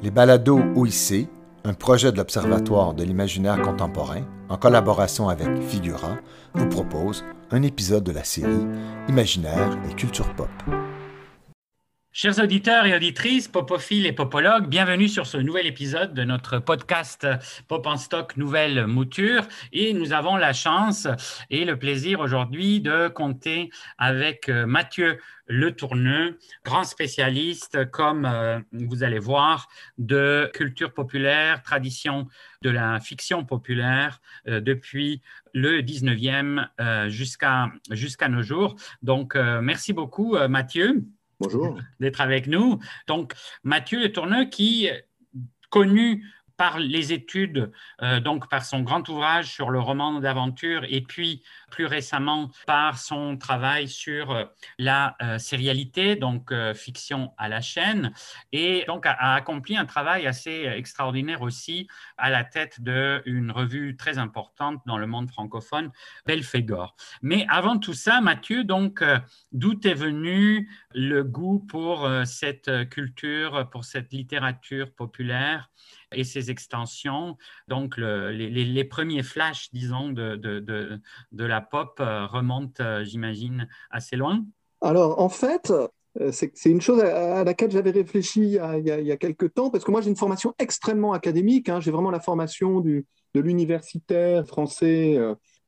Les balados OIC, un projet de l'Observatoire de l'imaginaire contemporain, en collaboration avec Figura, vous propose un épisode de la série Imaginaire et culture pop. Chers auditeurs et auditrices, popophiles et popologues, bienvenue sur ce nouvel épisode de notre podcast Pop en stock nouvelle mouture. Et nous avons la chance et le plaisir aujourd'hui de compter avec euh, Mathieu Le Tourneux, grand spécialiste, comme euh, vous allez voir, de culture populaire, tradition de la fiction populaire euh, depuis le 19e jusqu'à nos jours. Donc, merci beaucoup, Mathieu. Bonjour. D'être avec nous. Donc, Mathieu Le Tourneux, qui, connu par les études, euh, donc par son grand ouvrage sur le roman d'aventure et puis plus récemment par son travail sur euh, la euh, sérialité, donc fiction à la chaîne, et donc a, accompli un travail assez extraordinaire aussi à la tête d'une revue très importante dans le monde francophone, Belphégor. Mais avant tout ça, Mathieu, donc d'où est venu le goût pour cette culture, pour cette littérature populaire et ses extensions. Donc, les, premiers flashs, disons, de, de, la pop euh, remontent, euh, j'imagine, assez loin. Alors, en fait, euh, c'est une chose à laquelle j'avais réfléchi il y, a, il quelques temps, parce que moi j'ai une formation extrêmement académique, hein. j'ai vraiment la formation de l'universitaire français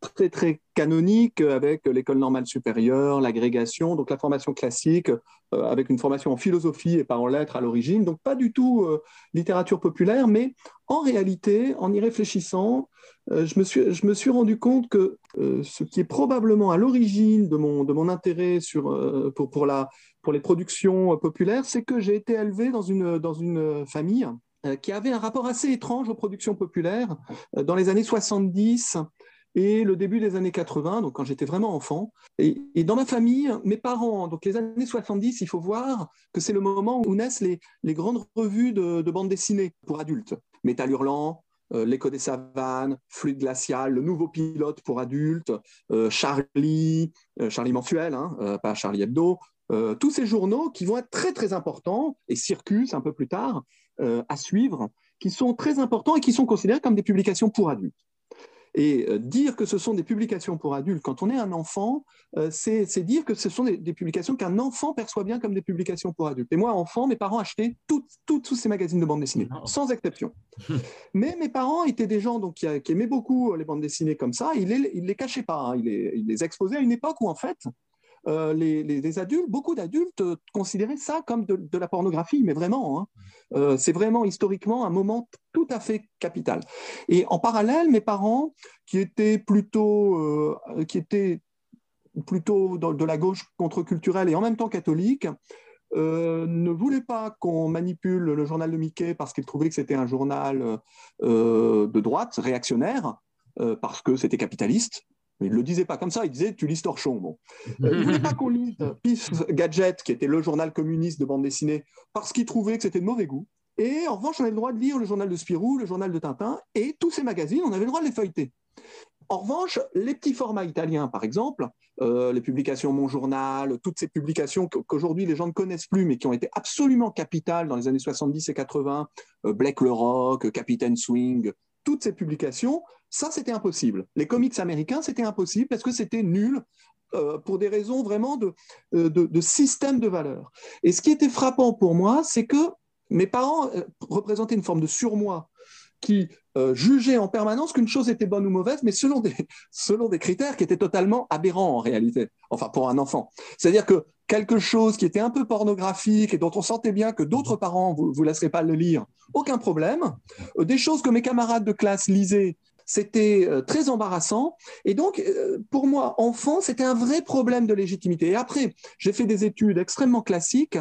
très très canonique avec l'école normale supérieure, l'agrégation, donc la formation classique, euh, avec une formation en philosophie et pas en lettres à l'origine, donc pas du tout euh, littérature populaire, mais en réalité, en y réfléchissant, euh, je, me suis, je me suis rendu compte que ce qui est probablement à l'origine de mon, de mon intérêt sur, pour, pour, la, pour les productions populaires, c'est que j'ai été élevé dans une, dans une famille qui avait un rapport assez étrange aux productions populaires. Dans les années 70, et le début des années 80, donc quand j'étais vraiment enfant. Et, dans ma famille, mes parents, donc les années 70, il faut voir que c'est le moment où naissent les, grandes revues de, de bande dessinée pour adultes. Métal Hurlant, euh, L'écho des savanes, Fluide glacial, Le nouveau pilote pour adultes, euh, Charlie, euh, Charlie mensuel, hein, pas Charlie Hebdo, tous ces journaux qui vont être très très importants, et Circus un peu plus tard, à suivre, qui sont très importants et qui sont considérés comme des publications pour adultes. Et euh, dire que ce sont des publications pour adultes quand on est un enfant, euh, c'est dire que ce sont des, publications qu'un enfant perçoit bien comme des publications pour adultes. Et moi, enfant, mes parents achetaient tous ces magazines de bande dessinée, sans exception. Mais mes parents étaient des gens donc, qui, aimaient beaucoup les bandes dessinées comme ça. Ils ne les, les, cachaient pas. Hein. Ils, les, ils les exposaient à une époque où, en fait, euh, les, adultes, beaucoup d'adultes considéraient ça comme de, la pornographie, mais vraiment, hein. euh, c'est vraiment historiquement un moment tout à fait capital. Et en parallèle, mes parents, qui étaient plutôt, euh, qui étaient plutôt de la gauche contre-culturelle et en même temps catholiques, ne voulaient pas qu'on manipule le journal de Mickey parce qu'ils trouvaient que c'était un journal de droite, réactionnaire, parce que c'était capitaliste. Mais il ne le disait pas comme ça, il disait tu lis Torchon. Bon. Euh, il ne voulait pas qu'on lise Pif Gadget, qui était le journal communiste de bande dessinée, parce qu'il trouvait que c'était de mauvais goût. Et en revanche, on avait le droit de lire le journal de Spirou, le journal de Tintin, et tous ces magazines, on avait le droit de les feuilleter. En revanche, les petits formats italiens, par exemple, euh, les publications Mon Journal, toutes ces publications qu'aujourd'hui les gens ne connaissent plus, mais qui ont été absolument capitales dans les années 70 et 80, euh, Black le Rock, Captain Swing, toutes ces publications, ça, c'était impossible. Les comics américains, c'était impossible parce que c'était nul euh, pour des raisons vraiment euh, de, de, système de valeurs. Et ce qui était frappant pour moi, c'est que mes parents euh, représentaient une forme de surmoi qui jugeait en permanence qu'une chose était bonne ou mauvaise, mais selon des, selon des critères qui étaient totalement aberrants en réalité, enfin pour un enfant. C'est-à-dire que quelque chose qui était un peu pornographique et dont on sentait bien que d'autres parents ne vous, vous laisseraient pas le lire, aucun problème. Des choses que mes camarades de classe lisaient c'était euh, très embarrassant. Et donc, euh, pour moi, enfant, c'était un vrai problème de légitimité. Et après, j'ai fait des études extrêmement classiques,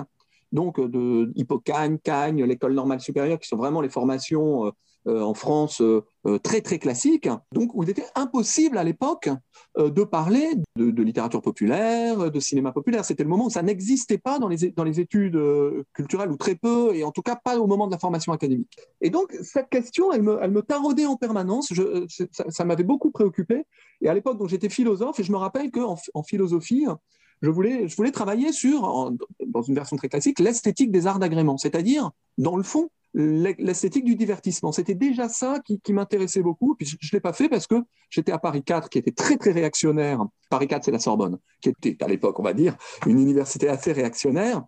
donc de Hippocagne, Cagne, l'école normale supérieure, qui sont vraiment les formations euh, euh, en France euh, euh, très très classique, donc où il était impossible à l'époque de parler de, littérature populaire, de cinéma populaire. C'était le moment où ça n'existait pas dans les, dans les études culturelles, ou très peu, et en tout cas pas au moment de la formation académique. Et donc cette question, elle me, elle me taraudait en permanence, ça, m'avait beaucoup préoccupé. Et à l'époque, j'étais philosophe, et je me rappelle qu'en en philosophie, je voulais, je voulais travailler sur, dans une version très classique, l'esthétique des arts d'agrément, c'est-à-dire, dans le fond, l'esthétique du divertissement. C'était déjà ça qui, m'intéressait beaucoup. Puis je ne l'ai pas fait parce que j'étais à Paris 4, qui était très, très réactionnaire. Paris 4, c'est la Sorbonne, qui était à l'époque, on va dire, une université assez réactionnaire.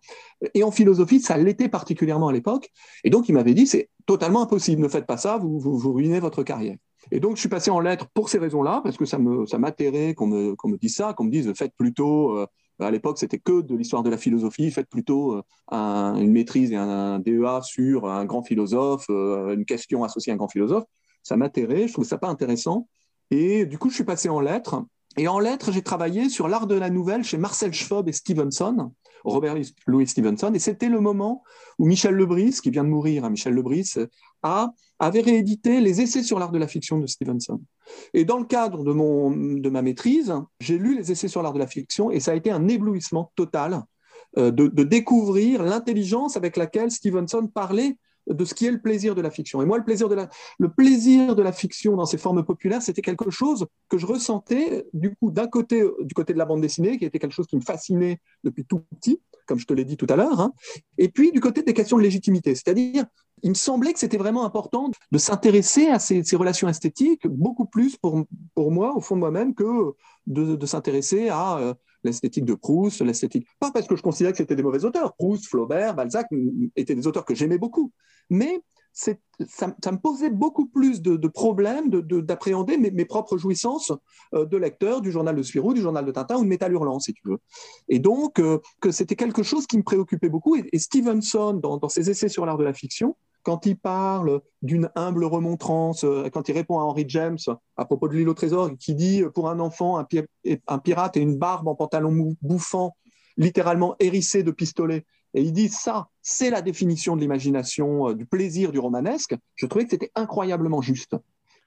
Et en philosophie, ça l'était particulièrement à l'époque. Et donc, il m'avait dit, c'est totalement impossible, ne faites pas ça, vous, vous, ruinez votre carrière. Et donc, je suis passé en lettres pour ces raisons-là, parce que ça m'atterrait ça qu'on me, me dise ça, qu'on me dise, faites plutôt... Euh, à l'époque, c'était que de l'histoire de la philosophie. Faites plutôt euh, une maîtrise et un, DEA sur un grand philosophe, euh, une question associée à un grand philosophe. Ça m'intéressait, je trouvais ça pas intéressant. Et du coup, je suis passé en lettres. Et en lettres, j'ai travaillé sur l'art de la nouvelle chez Marcel Schwab et Stevenson, Robert Louis Stevenson. Et c'était le moment où Michel Lebris, qui vient de mourir, hein, Michel Lebris, a, avait réédité les essais sur l'art de la fiction de Stevenson. Et dans le cadre de, mon, ma maîtrise, j'ai lu les essais sur l'art de la fiction et ça a été un éblouissement total euh, de, découvrir l'intelligence avec laquelle Stevenson parlait de ce qui est le plaisir de la fiction. Et moi, le plaisir de la, fiction dans ses formes populaires, c'était quelque chose que je ressentais du d'un côté du côté de la bande dessinée, qui était quelque chose qui me fascinait depuis tout petit, comme je te l'ai dit tout à l'heure, hein, et puis du côté des questions de légitimité, c'est-à-dire il me semblait que c'était vraiment important de s'intéresser à ces, relations esthétiques beaucoup plus pour, pour moi, au fond de moi-même, que de, s'intéresser à euh, l'esthétique de Proust, l'esthétique. Pas parce que je considérais que c'était des mauvais auteurs. Proust, Flaubert, Balzac étaient des auteurs que j'aimais beaucoup. Mais ça, me posait beaucoup plus de, problèmes d'appréhender mes, propres jouissances euh, de lecteur du journal de Spirou, du journal de Tintin ou de Métal Hurlant, si tu veux. Et donc, euh, que c'était quelque chose qui me préoccupait beaucoup. Et, Stevenson, dans, ses essais sur l'art de la fiction, quand il parle d'une humble remontrance, euh, quand il répond à Henry James à propos de l'île au trésor, qui dit pour un enfant, un, pirate et une barbe en pantalon bouffant, littéralement hérissé de pistolets. Et il dit ça, c'est la définition de l'imagination, euh, du plaisir du romanesque. Je trouvais que c'était incroyablement juste.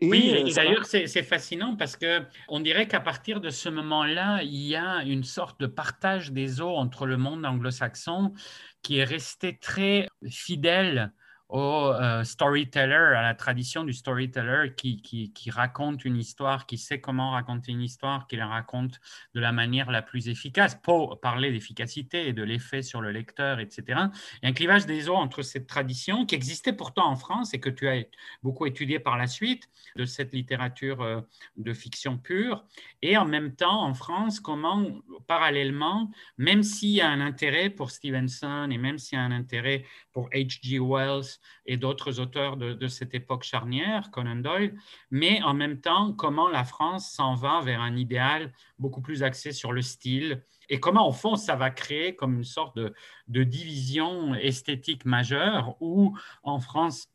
oui, et d'ailleurs, c'est fascinant parce que on dirait qu'à partir de ce moment-là, il y a une sorte de partage des eaux entre le monde anglo-saxon qui est resté très fidèle au euh, storyteller, à la tradition du storyteller qui, qui, raconte une histoire, qui sait comment raconter une histoire, qui la raconte de la manière la plus efficace, pour parler d'efficacité et de l'effet sur le lecteur, etc. Il y a un clivage des eaux entre cette tradition qui existait pourtant en France et que tu as beaucoup étudié par la suite, de cette littérature euh, de fiction pure, et en même temps en France, comment parallèlement, même s'il y a un intérêt pour Stevenson et même s'il y a un intérêt pour H.G. Wells, et d'autres auteurs de, cette époque charnière, Conan Doyle, mais en même temps, comment la France s'en va vers un idéal beaucoup plus axé sur le style et comment, au fond, ça va créer comme une sorte de, de division esthétique majeure où, en France,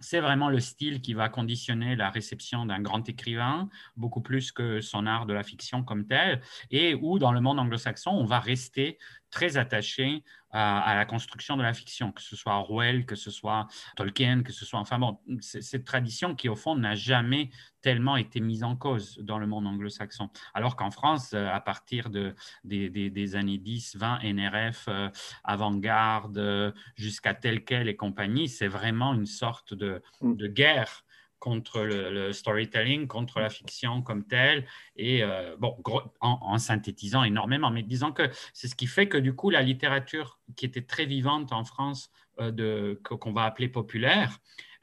c'est vraiment le style qui va conditionner la réception d'un grand écrivain, beaucoup plus que son art de la fiction comme tel, et où dans le monde anglo-saxon, on va rester très attaché à, la construction de la fiction, que ce soit Orwell, que ce soit Tolkien, que ce soit, enfin bon, cette tradition qui au fond n'a jamais tellement été mise en cause dans le monde anglo-saxon. Alors qu'en France, euh, à partir de, des, années 10, 20, NRF, euh, avant-garde, euh, jusqu'à tel quel et compagnie, c'est vraiment une sorte de, mm. de guerre contre le, storytelling, contre la fiction comme telle, et euh, bon, en, synthétisant énormément, mais disant que c'est ce qui fait que du coup, la littérature qui était très vivante en France, euh, qu'on va appeler populaire,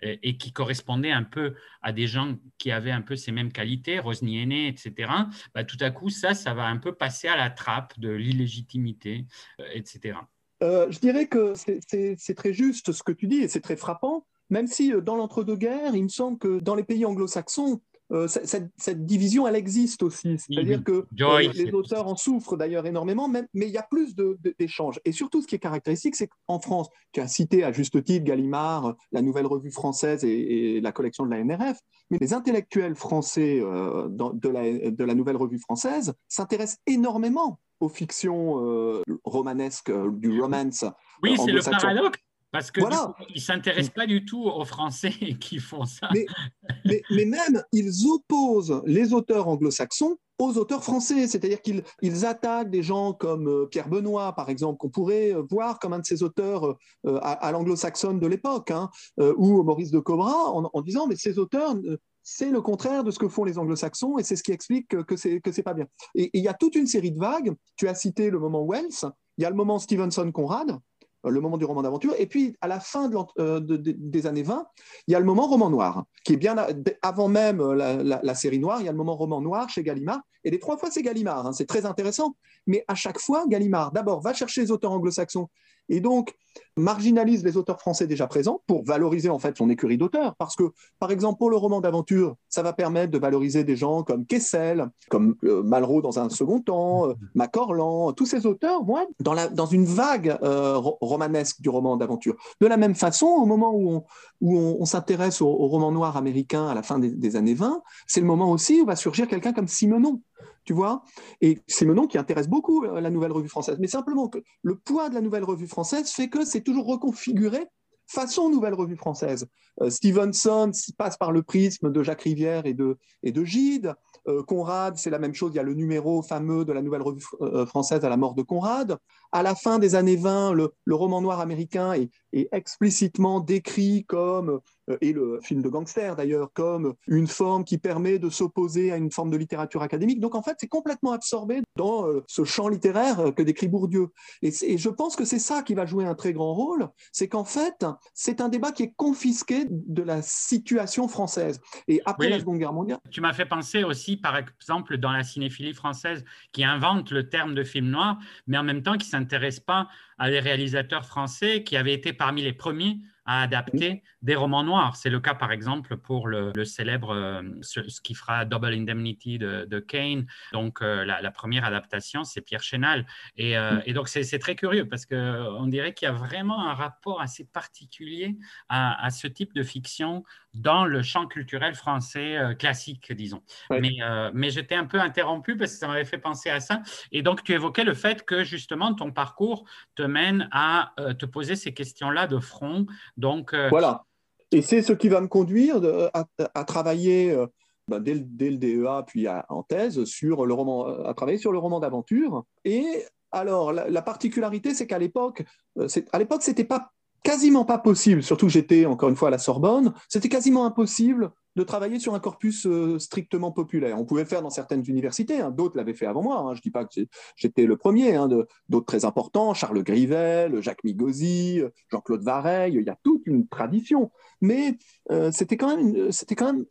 et, qui correspondait un peu à des gens qui avaient un peu ces mêmes qualités, Rosny Aîné, etc., bah, tout à coup, ça, ça va un peu passer à la trappe de l'illégitimité, euh, etc. je dirais que c'est très juste ce que tu dis et c'est très frappant même si euh, dans l'entre-deux-guerres, il me semble que dans les pays anglo-saxons, euh, cette, division, elle existe aussi. C'est-à-dire que euh, les auteurs en souffrent d'ailleurs énormément, mais, il y a plus d'échanges. Et surtout, ce qui est caractéristique, c'est qu'en France, tu as cité à juste titre Gallimard, la nouvelle revue française et, la collection de la NRF, mais les intellectuels français de, la, de, la, nouvelle revue française s'intéressent énormément aux fictions romanesques, du romance. Oui, c'est le paradoxe. Parce que voilà. ils ne s'intéressent pas du tout aux Français qui font ça. Mais, mais, même, ils opposent les auteurs anglo-saxons aux auteurs français, c'est-à-dire qu'ils ils attaquent des gens comme euh, Pierre Benoît, par exemple, qu'on pourrait euh, voir comme un de ces auteurs euh, à, l'anglo-saxonne de l'époque, hein, ou Maurice de Cobra, en, disant mais ces auteurs, c'est le contraire de ce que font les anglo-saxons et c'est ce qui explique que, c'est que c'est pas bien. Et il y a toute une série de vagues. Tu as cité le moment Wells, il y a le moment Stevenson-Conrad, le moment du roman d'aventure. Et puis, à la fin de, des années 20, il y a le moment roman noir, qui est bien avant même la, série noire, il y a le moment roman noir chez Gallimard. Et les trois fois, c'est Gallimard. Hein, c'est très intéressant. Mais à chaque fois, Gallimard, d'abord, va chercher les auteurs anglo-saxons et donc marginalise les auteurs français déjà présents pour valoriser en fait son écurie d'auteurs. Parce que, par exemple, pour le roman d'aventure, ça va permettre de valoriser des gens comme Kessel, comme euh, Malraux dans un second temps, euh, Macorlan, tous ces auteurs vont dans, la, dans une vague euh, romanesque du roman d'aventure. De la même façon, au moment où on, où on, s'intéresse au, roman noir américain à la fin des, des années 20, c'est le moment aussi où va surgir quelqu'un comme Simenon tu vois. Et c'est nom qui intéresse beaucoup euh, la Nouvelle Revue Française. Mais simplement que le poids de la Nouvelle Revue Française fait que c'est toujours reconfiguré façon Nouvelle Revue Française. Euh, Stevenson passe par le prisme de Jacques Rivière et de, et de Gide. Euh, Conrad, c'est la même chose. Il y a le numéro fameux de la Nouvelle Revue Française à la mort de Conrad. À la fin des années 20, le, roman noir américain est, explicitement décrit comme euh, et le film de gangster d'ailleurs, comme une forme qui permet de s'opposer à une forme de littérature académique. Donc en fait, c'est complètement absorbé dans euh, ce champ littéraire euh, que décrit Bourdieu. Et, je pense que c'est ça qui va jouer un très grand rôle, c'est qu'en fait, c'est un débat qui est confisqué de la situation française. Et après la Seconde Guerre mondiale. Tu m'as fait penser aussi, par exemple, dans la cinéphilie française, qui invente le terme de film noir, mais en même temps qui ne s'intéresse pas à des réalisateurs français qui avaient été parmi les premiers à adapter des romans noirs. C'est le cas, par exemple, pour le, célèbre euh, ce, qui fera Double Indemnity de, Kane. Donc, euh, la, première adaptation, c'est Pierre Chénal. Et, euh, et donc, c'est très curieux parce qu'on dirait qu'il y a vraiment un rapport assez particulier à, ce type de fiction dans le champ culturel français classique, disons. Mais, mais j'étais un peu interrompu parce que ça m'avait fait penser à ça. Et donc, tu évoquais le fait que justement, ton parcours te mène à te poser ces questions-là de front donc, euh, Voilà. Et c'est ce qui va me conduire à, travailler euh, ben, dès, le, DEA, puis en thèse, sur le roman, à travailler sur le roman d'aventure. Et alors, la, particularité, c'est qu'à l'époque, euh, à l'époque, c'était pas quasiment pas possible, surtout j'étais encore une fois à la Sorbonne, c'était quasiment impossible de travailler sur un corpus euh, strictement populaire. On pouvait faire dans certaines universités, hein. d'autres l'avaient fait avant moi. Hein. Je ne dis pas que j'étais le premier, hein, d'autres très importants, Charles Grivel, Jacques Migosi, Jean-Claude Vareille, il y a toute une tradition. Mais euh, c'était quand même, c'était quand même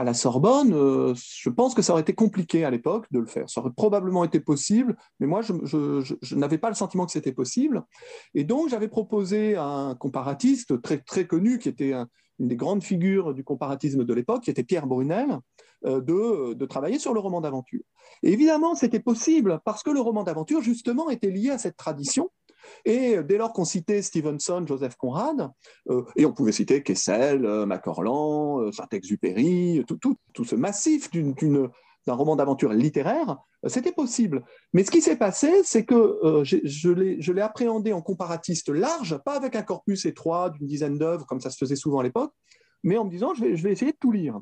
à la Sorbonne, euh, je pense que ça aurait été compliqué à l'époque de le faire. Ça aurait probablement été possible, mais moi, je, n'avais pas le sentiment que c'était possible. Et donc, j'avais proposé à un comparatiste très, très connu, qui était une des grandes figures du comparatisme de l'époque, qui était Pierre Brunel, euh, de, de, travailler sur le roman d'aventure. Et évidemment, c'était possible parce que le roman d'aventure, justement, était lié à cette tradition et dès lors qu'on citait Stevenson, Joseph Conrad, euh, et on pouvait citer Kessel, euh, Macorlan, euh, Saint-Exupéry, tout, ce massif d'un roman d'aventure littéraire, c'était possible. Mais ce qui s'est passé, c'est que je l'ai appréhendé en comparatiste large, pas avec un corpus étroit d'une dizaine d'œuvres, comme ça se faisait souvent à l'époque, mais en me disant, je vais, je vais essayer de tout lire.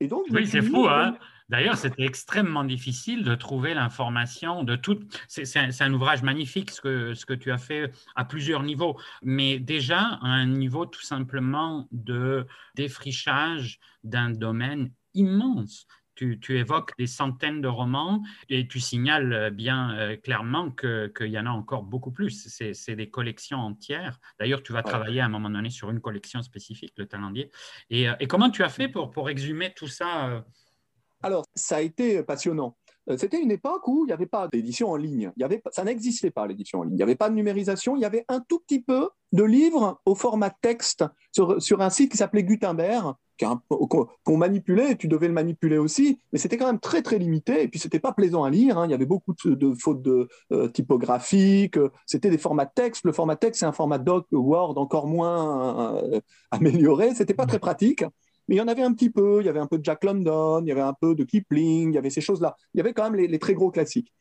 Et donc, oui, c'est fou, hein D'ailleurs, c'était extrêmement difficile de trouver l'information de tout. C'est un, ouvrage magnifique ce que, ce que tu as fait à plusieurs niveaux, mais déjà à un niveau tout simplement de défrichage d'un domaine immense. Tu, tu, évoques des centaines de romans et tu signales bien euh, clairement qu'il y en a encore beaucoup plus. C'est des collections entières. D'ailleurs, tu vas travailler à un moment donné sur une collection spécifique, le Talendier. Et, euh, et comment tu as fait pour, pour exhumer tout ça euh, alors, ça a été passionnant. Euh, c'était une époque où il n'y avait pas d'édition en ligne. Il y avait, ça n'existait pas, l'édition en ligne. Il n'y avait pas de numérisation. Il y avait un tout petit peu de livres au format texte sur, un site qui s'appelait Gutenberg, qu'on manipulait, tu devais le manipuler aussi, mais c'était quand même très très limité, et puis c'était pas plaisant à lire, hein. il y avait beaucoup de, fautes de, euh, typographiques, c'était des formats texte, le format texte c'est un format doc Word encore moins euh, amélioré, c'était pas très pratique, mais il y en avait un petit peu. Il y avait un peu de Jack London, il y avait un peu de Kipling, il y avait ces choses-là. Il y avait quand même les, très gros classiques.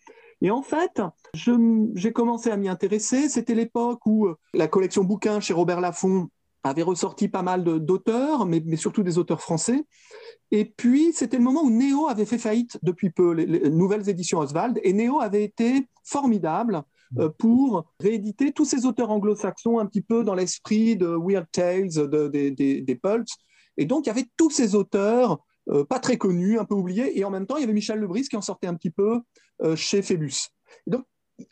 Et en fait, j'ai commencé à m'y intéresser. C'était l'époque où euh, la collection bouquins chez Robert Laffont avait ressorti pas mal d'auteurs, mais, surtout des auteurs français. Et puis, c'était le moment où Néo avait fait faillite depuis peu, les, nouvelles éditions Oswald, et Néo avait été formidable euh, pour rééditer tous ces auteurs anglo-saxons un petit peu dans l'esprit de Weird Tales, de, des, des Pulps, et donc, il y avait tous ces auteurs, euh, pas très connus, un peu oubliés, et en même temps, il y avait Michel Lebris qui en sortait un petit peu euh, chez Phébus. donc,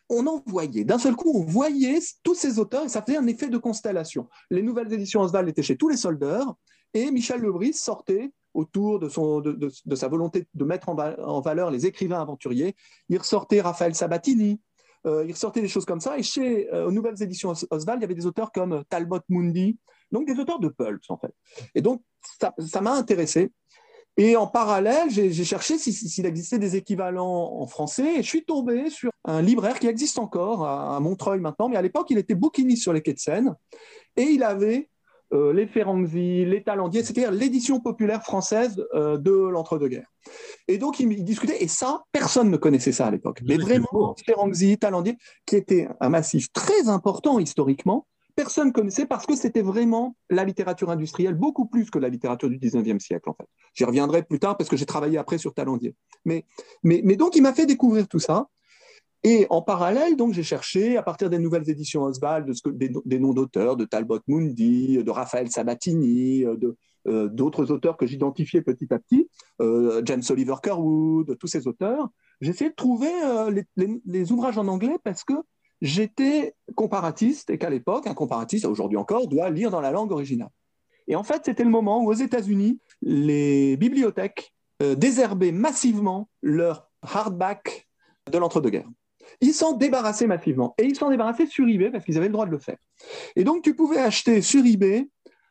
on en voyait. D'un seul coup, on voyait tous ces auteurs et ça faisait un effet de constellation. Les nouvelles éditions Oswald étaient chez tous les soldeurs et Michel Lebris sortait autour de, son, de, sa volonté de mettre en, valeur les écrivains aventuriers. Il ressortait Raphaël Sabatini, euh, il ressortait des choses comme ça. Et chez euh, Nouvelles Éditions Oswald, il y avait des auteurs comme Talbot Mundi, donc des auteurs de pulp en fait. Et donc, ça m'a intéressé. Et en parallèle, j'ai cherché s'il existait des équivalents en français et je suis tombé sur un libraire qui existe encore à, Montreuil maintenant, mais à l'époque, il était bouquiniste sur les quais de Seine et il avait euh, les Ferranzi, les Talendier, c'est-à-dire l'édition populaire française euh, de l'entre-deux-guerres. Et donc, il, discutait, et ça, personne ne connaissait ça à l'époque. Mais vraiment, Ferranzi, Talendier, qui était un massif très important historiquement, personne connaissait parce que c'était vraiment la littérature industrielle, beaucoup plus que la littérature du 19e siècle, en fait. J'y reviendrai plus tard parce que j'ai travaillé après sur Talendier. Mais, mais, donc, il m'a fait découvrir tout ça. Et en parallèle, donc, j'ai cherché, à partir des nouvelles éditions Oswald, des, des, noms d'auteurs, de Talbot Mundi, de Raphaël Sabatini, de, euh, d'autres auteurs que j'identifiais petit à petit, euh, James Oliver Curwood, tous ces auteurs. J'essayais de trouver euh, les, ouvrages en anglais parce que j'étais comparatiste et qu'à l'époque, un comparatiste, aujourd'hui encore, doit lire dans la langue originale. Et en fait, c'était le moment où aux États-Unis, les bibliothèques euh, désherbaient massivement leurs hardback de l'entre-deux-guerres. Ils s'en débarrassaient massivement. Et ils s'en débarrassaient sur eBay parce qu'ils avaient le droit de le faire. Et donc, tu pouvais acheter sur eBay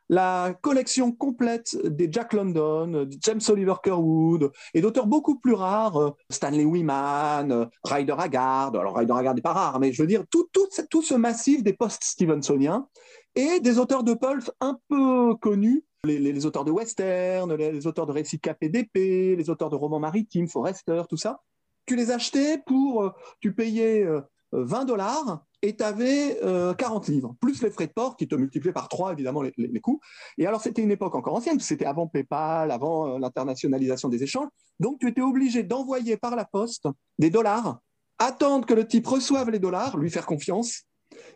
la collection complète des Jack London, James Oliver Curwood et d'auteurs beaucoup plus rares, euh, Stanley Wiman, euh, Ryder Haggard. Alors Ryder Haggard n'est pas rare, mais je veux dire tout, tout, ce massif des post-Stevensoniens et des auteurs de pulp un peu connus, les, auteurs de western, les, auteurs de récits KPDP, les auteurs de romans maritimes, Forrester, tout ça. Tu les achetais pour, euh, tu payais 20 dollars et tu avais 40 livres, plus les frais de port qui te multipliaient par 3, évidemment, les, coûts. Et alors, c'était une époque encore ancienne, c'était avant PayPal, avant euh, l'internationalisation des échanges. Donc, tu étais obligé d'envoyer par la poste des dollars, attendre que le type reçoive les dollars, lui faire confiance,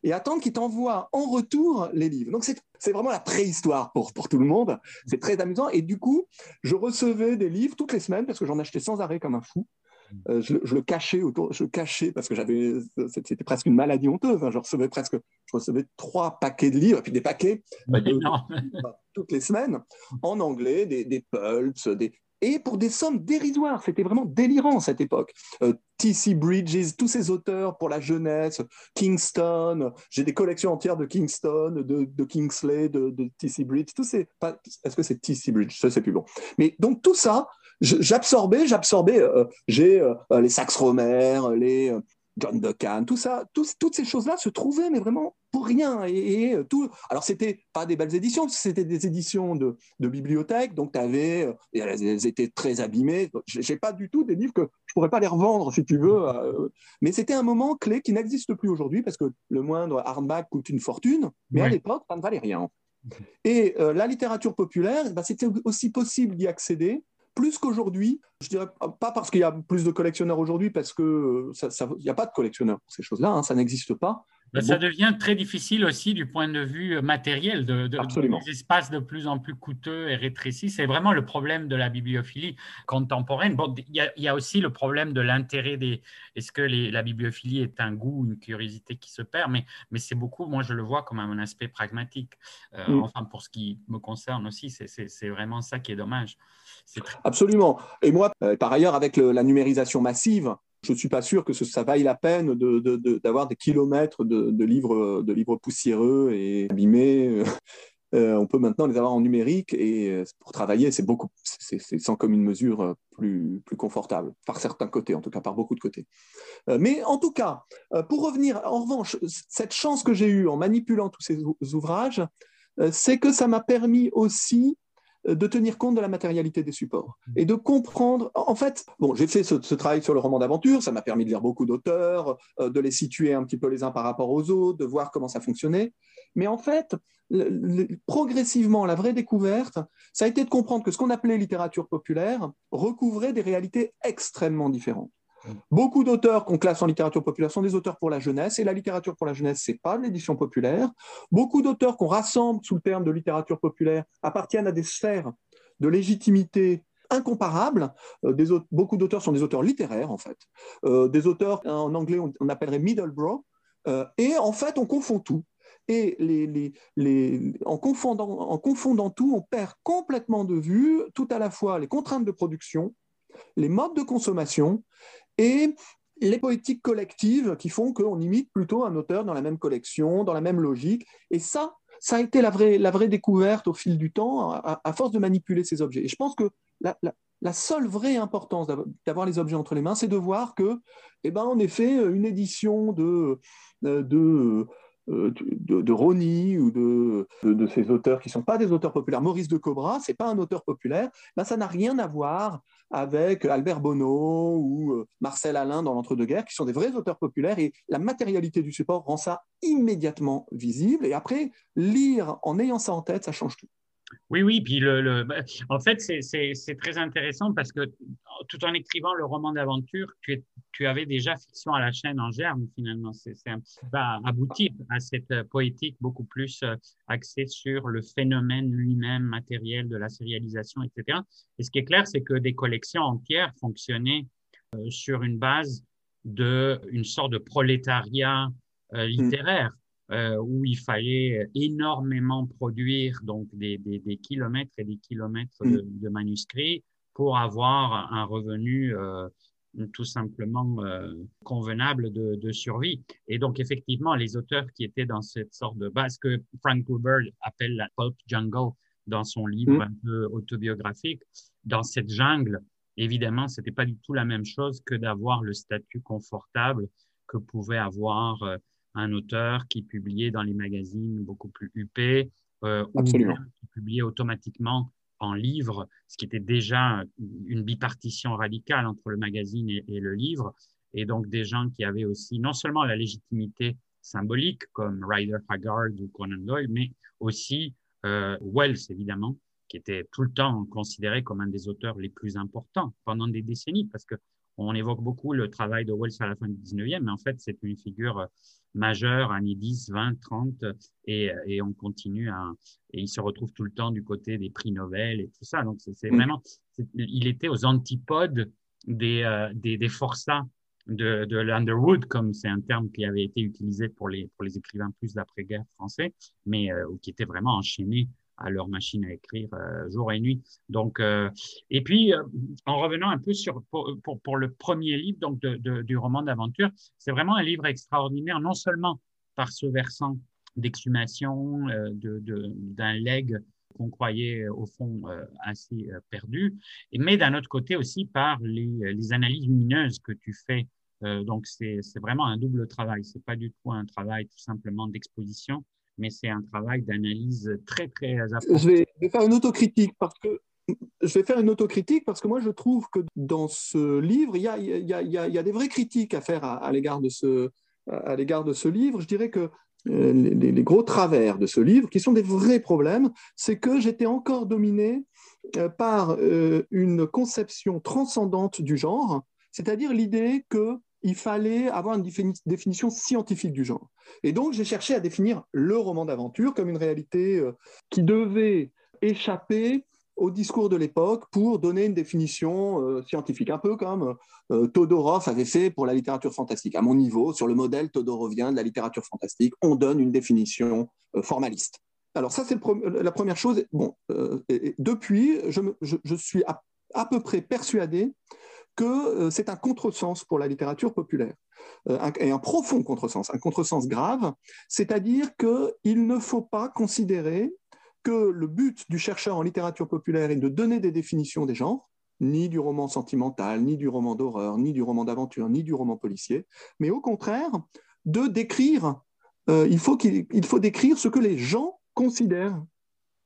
et attendre qu'il t'envoie en retour les livres. Donc, c'est vraiment la préhistoire pour, pour tout le monde. C'est très amusant. Et du coup, je recevais des livres toutes les semaines parce que j'en achetais sans arrêt comme un fou. Euh, je, le cachais autour, je cachais parce que j'avais, c'était presque une maladie honteuse. Hein. Je recevais presque, je recevais trois paquets de livres, et puis des paquets toutes les semaines en anglais, des, des pulps, des, et pour des sommes dérisoires. C'était vraiment délirant cette époque. Euh, T.C. Bridges, tous ces auteurs pour la jeunesse, Kingston, j'ai des collections entières de Kingston, de, de Kingsley, de, de T.C. Bridges, tous ces. Est-ce que c'est T.C. Bridges? Ça, c'est plus bon. Mais donc tout ça, j'absorbais, j'absorbais, euh, j'ai euh, les Sax Romer, les John Duncan, tout ça, toutes ces choses-là se trouvaient, mais vraiment pour rien. Et, tout. Alors, c'était pas des belles éditions, c'était des éditions de, de bibliothèque, donc tu avais, euh, et elles, étaient très abîmées. J'ai pas du tout des livres que je pourrais pas les revendre, si tu veux. mais c'était un moment clé qui n'existe plus aujourd'hui parce que le moindre hardback coûte une fortune, mais à l'époque, ça ne valait rien. Et la littérature populaire, bah, c'était aussi possible d'y accéder plus qu'aujourd'hui. Je dirais pas parce qu'il y a plus de collectionneurs aujourd'hui, parce qu'il n'y a pas de collectionneurs pour ces choses-là, hein, ça n'existe pas. Ça devient très difficile aussi du point de vue matériel, de, des espaces de plus en plus coûteux et rétrécis. C'est vraiment le problème de la bibliophilie contemporaine. Bon, il y, a aussi le problème de l'intérêt des. Est-ce que la bibliophilie est un goût, une curiosité qui se perd? Mais, mais c'est beaucoup, moi je le vois comme un aspect pragmatique. Euh, mm. Enfin, pour ce qui me concerne aussi, c'est vraiment ça qui est dommage. Absolument. Et moi, euh, par ailleurs, avec la numérisation massive, je ne suis pas sûr que ça vaille la peine d'avoir des kilomètres de, livres, poussiéreux et abîmés. Euh, on peut maintenant les avoir en numérique et euh, pour travailler, c'est beaucoup, c'est sans commune mesure plus, plus confortable, par certains côtés, en tout cas par beaucoup de côtés. mais en tout cas, pour revenir, en revanche, cette chance que j'ai eue en manipulant tous ces ouvrages, c'est que ça m'a permis aussi euh, de tenir compte de la matérialité des supports et de comprendre. En fait, bon, j'ai fait ce, travail sur le roman d'aventure, ça m'a permis de lire beaucoup d'auteurs, euh, de les situer un petit peu les uns par rapport aux autres, de voir comment ça fonctionnait. Mais en fait, progressivement, la vraie découverte, ça a été de comprendre que ce qu'on appelait littérature populaire recouvrait des réalités extrêmement différentes. Beaucoup d'auteurs qu'on classe en littérature populaire sont des auteurs pour la jeunesse, et la littérature pour la jeunesse, c'est pas l'édition populaire. Beaucoup d'auteurs qu'on rassemble sous le terme de littérature populaire appartiennent à des sphères de légitimité incomparables. beaucoup d'auteurs sont des auteurs littéraires, en fait. des auteurs, en anglais, on, appellerait middlebrow. et en fait, on confond tout. Et en, confondant, tout, on perd complètement de vue tout à la fois les contraintes de production, les modes de consommation et les poétiques collectives qui font qu'on imite plutôt un auteur dans la même collection, dans la même logique. Et ça, ça a été la vraie, découverte au fil du temps, à, force de manipuler ces objets. Et je pense que la, seule vraie importance d'avoir les objets entre les mains, c'est de voir que, eh ben, en effet, une édition de, de euh, de, de, Rony ou de, de, ces auteurs qui ne sont pas des auteurs populaires. Maurice de Cobra, ce n'est pas un auteur populaire, ben, ça n'a rien à voir avec Albert Bonneau ou euh, Marcel Alain dans l'entre-deux-guerres, qui sont des vrais auteurs populaires, et la matérialité du support rend ça immédiatement visible. Et après, lire en ayant ça en tête, ça change tout. Oui, oui, puis le, bah, en fait, c'est très intéressant parce que tout en écrivant le roman d'aventure, tu, tu, avais déjà fiction à la chaîne en germe, finalement. C'est un petit peu aboutir à cette poétique beaucoup plus euh, axée sur le phénomène lui-même matériel de la sérialisation, etc. Et ce qui est clair, c'est que des collections entières fonctionnaient euh, sur une base d'une sorte de prolétariat euh, mmh. Euh, où il fallait énormément produire donc des, des, des kilomètres et des kilomètres de, mm. de, manuscrits pour avoir un revenu euh, tout simplement euh, convenable de, de, survie. Et donc effectivement, les auteurs qui étaient dans cette sorte de base que Frank Gruber appelle la pulp jungle dans son livre mm. un peu autobiographique, dans cette jungle, évidemment, c'était pas du tout la même chose que d'avoir le statut confortable que pouvait avoir euh, un auteur qui publiait dans les magazines beaucoup plus huppés, euh, ou qui publiait automatiquement en livre, ce qui était déjà une bipartition radicale entre le magazine et, le livre, et donc des gens qui avaient aussi non seulement la légitimité symbolique comme Ryder Haggard ou Conan Doyle, mais aussi euh, Wells évidemment, qui était tout le temps considéré comme un des auteurs les plus importants pendant des décennies, parce que on évoque beaucoup le travail de Wells à la fin du 19e, mais en fait, c'est une figure majeur, années 10, 20, 30, et, et, on continue à, et il se retrouve tout le temps du côté des prix Nobel et tout ça. Donc, c'est vraiment, il était aux antipodes des, euh, des, des forçats de, de l'Underwood, comme c'est un terme qui avait été utilisé pour les, pour les écrivains plus d'après-guerre français, mais euh, qui était vraiment enchaîné à leur machine à écrire euh, jour et nuit. Donc, euh, et puis, euh, en revenant un peu sur pour, pour, le premier livre donc de, de, du roman d'aventure, c'est vraiment un livre extraordinaire, non seulement par ce versant d'exhumation d'un legs qu'on croyait au fond assez perdu, mais d'un autre côté aussi par les, les, analyses lumineuses que tu fais. donc, c'est vraiment un double travail. C'est pas du tout un travail tout simplement d'exposition, mais c'est un travail d'analyse très, très important. Je vais, faire une autocritique parce que je vais faire une autocritique parce que moi, je trouve que dans ce livre, il y a, il y a, y a des vraies critiques à faire à, l'égard de, ce, à l'égard de ce livre. Je dirais que euh, les, gros travers de ce livre, qui sont des vrais problèmes, c'est que j'étais encore dominé euh, par euh, une conception transcendante du genre, c'est-à-dire l'idée que il fallait avoir une définition scientifique du genre. Et donc, j'ai cherché à définir le roman d'aventure comme une réalité euh, qui devait échapper au discours de l'époque pour donner une définition euh, scientifique, un peu comme euh, Todorov avait fait pour la littérature fantastique. À mon niveau, sur le modèle todorovien de la littérature fantastique, on donne une définition formaliste. Alors ça, c'est la première chose. Bon, depuis, je, suis à, peu près persuadé que euh, c'est un contresens pour la littérature populaire, euh, et un profond contresens, un contresens grave, c'est-à-dire qu'il ne faut pas considérer que le but du chercheur en littérature populaire est de donner des définitions des genres, ni du roman sentimental, ni du roman d'horreur, ni du roman d'aventure, ni du roman policier, mais au contraire de décrire, euh, il, faut il faut décrire ce que les gens considèrent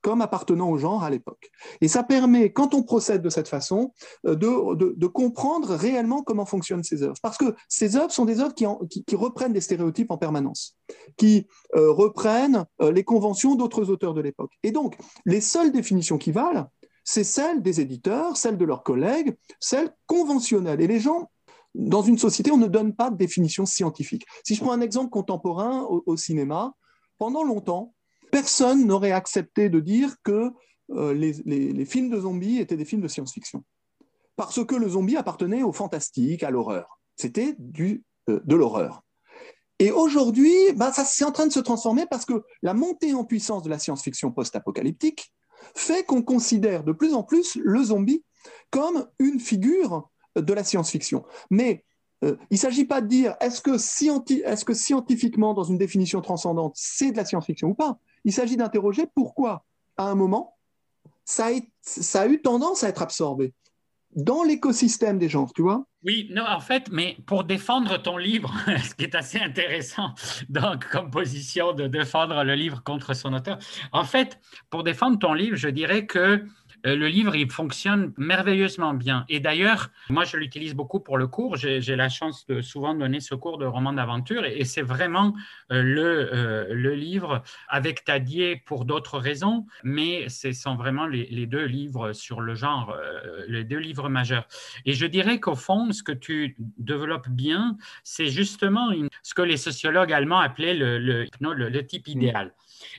comme appartenant au genre à l'époque. Et ça permet, quand on procède de cette façon, euh, de, comprendre réellement comment fonctionnent ces œuvres. Parce que ces œuvres sont des œuvres qui, reprennent des stéréotypes en permanence, qui euh, reprennent euh, les conventions d'autres auteurs de l'époque. Et donc, les seules définitions qui valent, c'est celles des éditeurs, celles de leurs collègues, celles conventionnelles. Et les gens dans une société, on ne donne pas de définition scientifique. Si je prends un exemple contemporain au cinéma, pendant longtemps, personne n'aurait accepté de dire que euh, les, films de zombies étaient des films de science-fiction. parce que le zombie appartenait au fantastique, à l'horreur. C'était euh, de l'horreur. Et aujourd'hui, bah, ça c'est en train de se transformer parce que la montée en puissance de la science-fiction post-apocalyptique fait qu'on considère de plus en plus le zombie comme une figure de la science-fiction. Mais euh, il ne s'agit pas de dire est-ce que, scientifiquement, dans une définition transcendante, c'est de la science-fiction ou pas? Il s'agit d'interroger pourquoi, à un moment, ça a, eu tendance à être absorbé dans l'écosystème des gens, tu vois? Oui, non, en fait, mais pour défendre ton livre, ce qui est assez intéressant, donc, comme position de défendre le livre contre son auteur, en fait, pour défendre ton livre, je dirais que le livre, il fonctionne merveilleusement bien. Et d'ailleurs, moi, je l'utilise beaucoup pour le cours. J'ai la chance de souvent donner ce cours de roman d'aventure et, c'est vraiment euh, le, euh, le livre avec Tadier pour d'autres raisons, mais ce sont vraiment les, deux livres sur le genre, les deux livres majeurs. Et je dirais qu'au fond, ce que tu développes bien, c'est justement ce que les sociologues allemands appelaient le type idéal.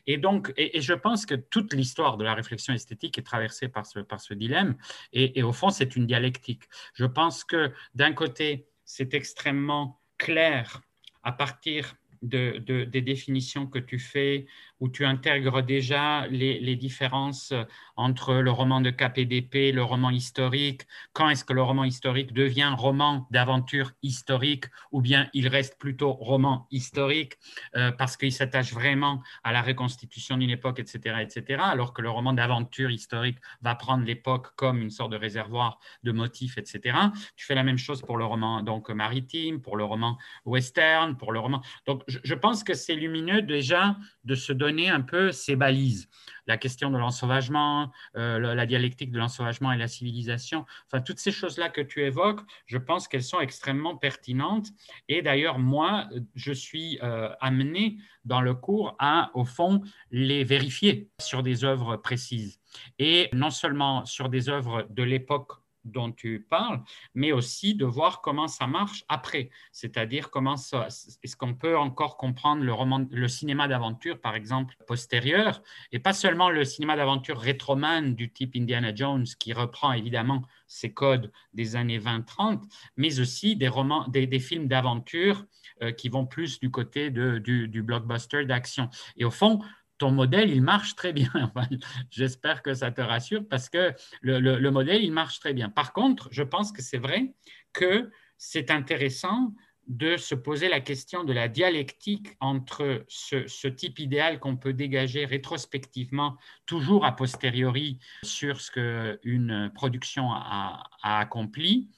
Et donc, et, je pense que toute l'histoire de la réflexion esthétique est traversée par ce, par ce dilemme. Et, au fond, c'est une dialectique. Je pense que d'un côté, c'est extrêmement clair à partir de, des définitions que tu fais où tu intègres déjà les, différences entre le roman de KPDP, le roman historique, quand est-ce que le roman historique devient roman d'aventure historique ou bien il reste plutôt roman historique euh, parce qu'il s'attache vraiment à la reconstitution d'une époque, etc., etc., alors que le roman d'aventure historique va prendre l'époque comme une sorte de réservoir de motifs, etc. Tu fais la même chose pour le roman donc maritime, pour le roman western, pour le roman. Donc je pense que c'est lumineux déjà de se donner un peu ces balises. La question de l'ensauvagement, euh, la dialectique de l'ensauvagement et la civilisation, enfin, toutes ces choses-là que tu évoques, je pense qu'elles sont extrêmement pertinentes. Et d'ailleurs, moi, je suis euh, amené dans le cours à, au fond, les vérifier sur des œuvres précises. Et non seulement sur des œuvres de l'époque dont tu parles, mais aussi de voir comment ça marche après. C'est-à-dire comment est-ce qu'on peut encore comprendre le, roman, le cinéma d'aventure, par exemple, postérieur, et pas seulement le cinéma d'aventure rétromane du type Indiana Jones, qui reprend évidemment ces codes des années 20-30, mais aussi des, romans, des, films d'aventure euh, qui vont plus du côté de, du, du blockbuster d'action. Et au fond, ton modèle, il marche très bien. J'espère que ça te rassure parce que le, modèle, il marche très bien. Par contre, je pense que c'est vrai que c'est intéressant de se poser la question de la dialectique entre ce, type idéal qu'on peut dégager rétrospectivement, toujours a posteriori, sur ce qu'une production a, a accompli,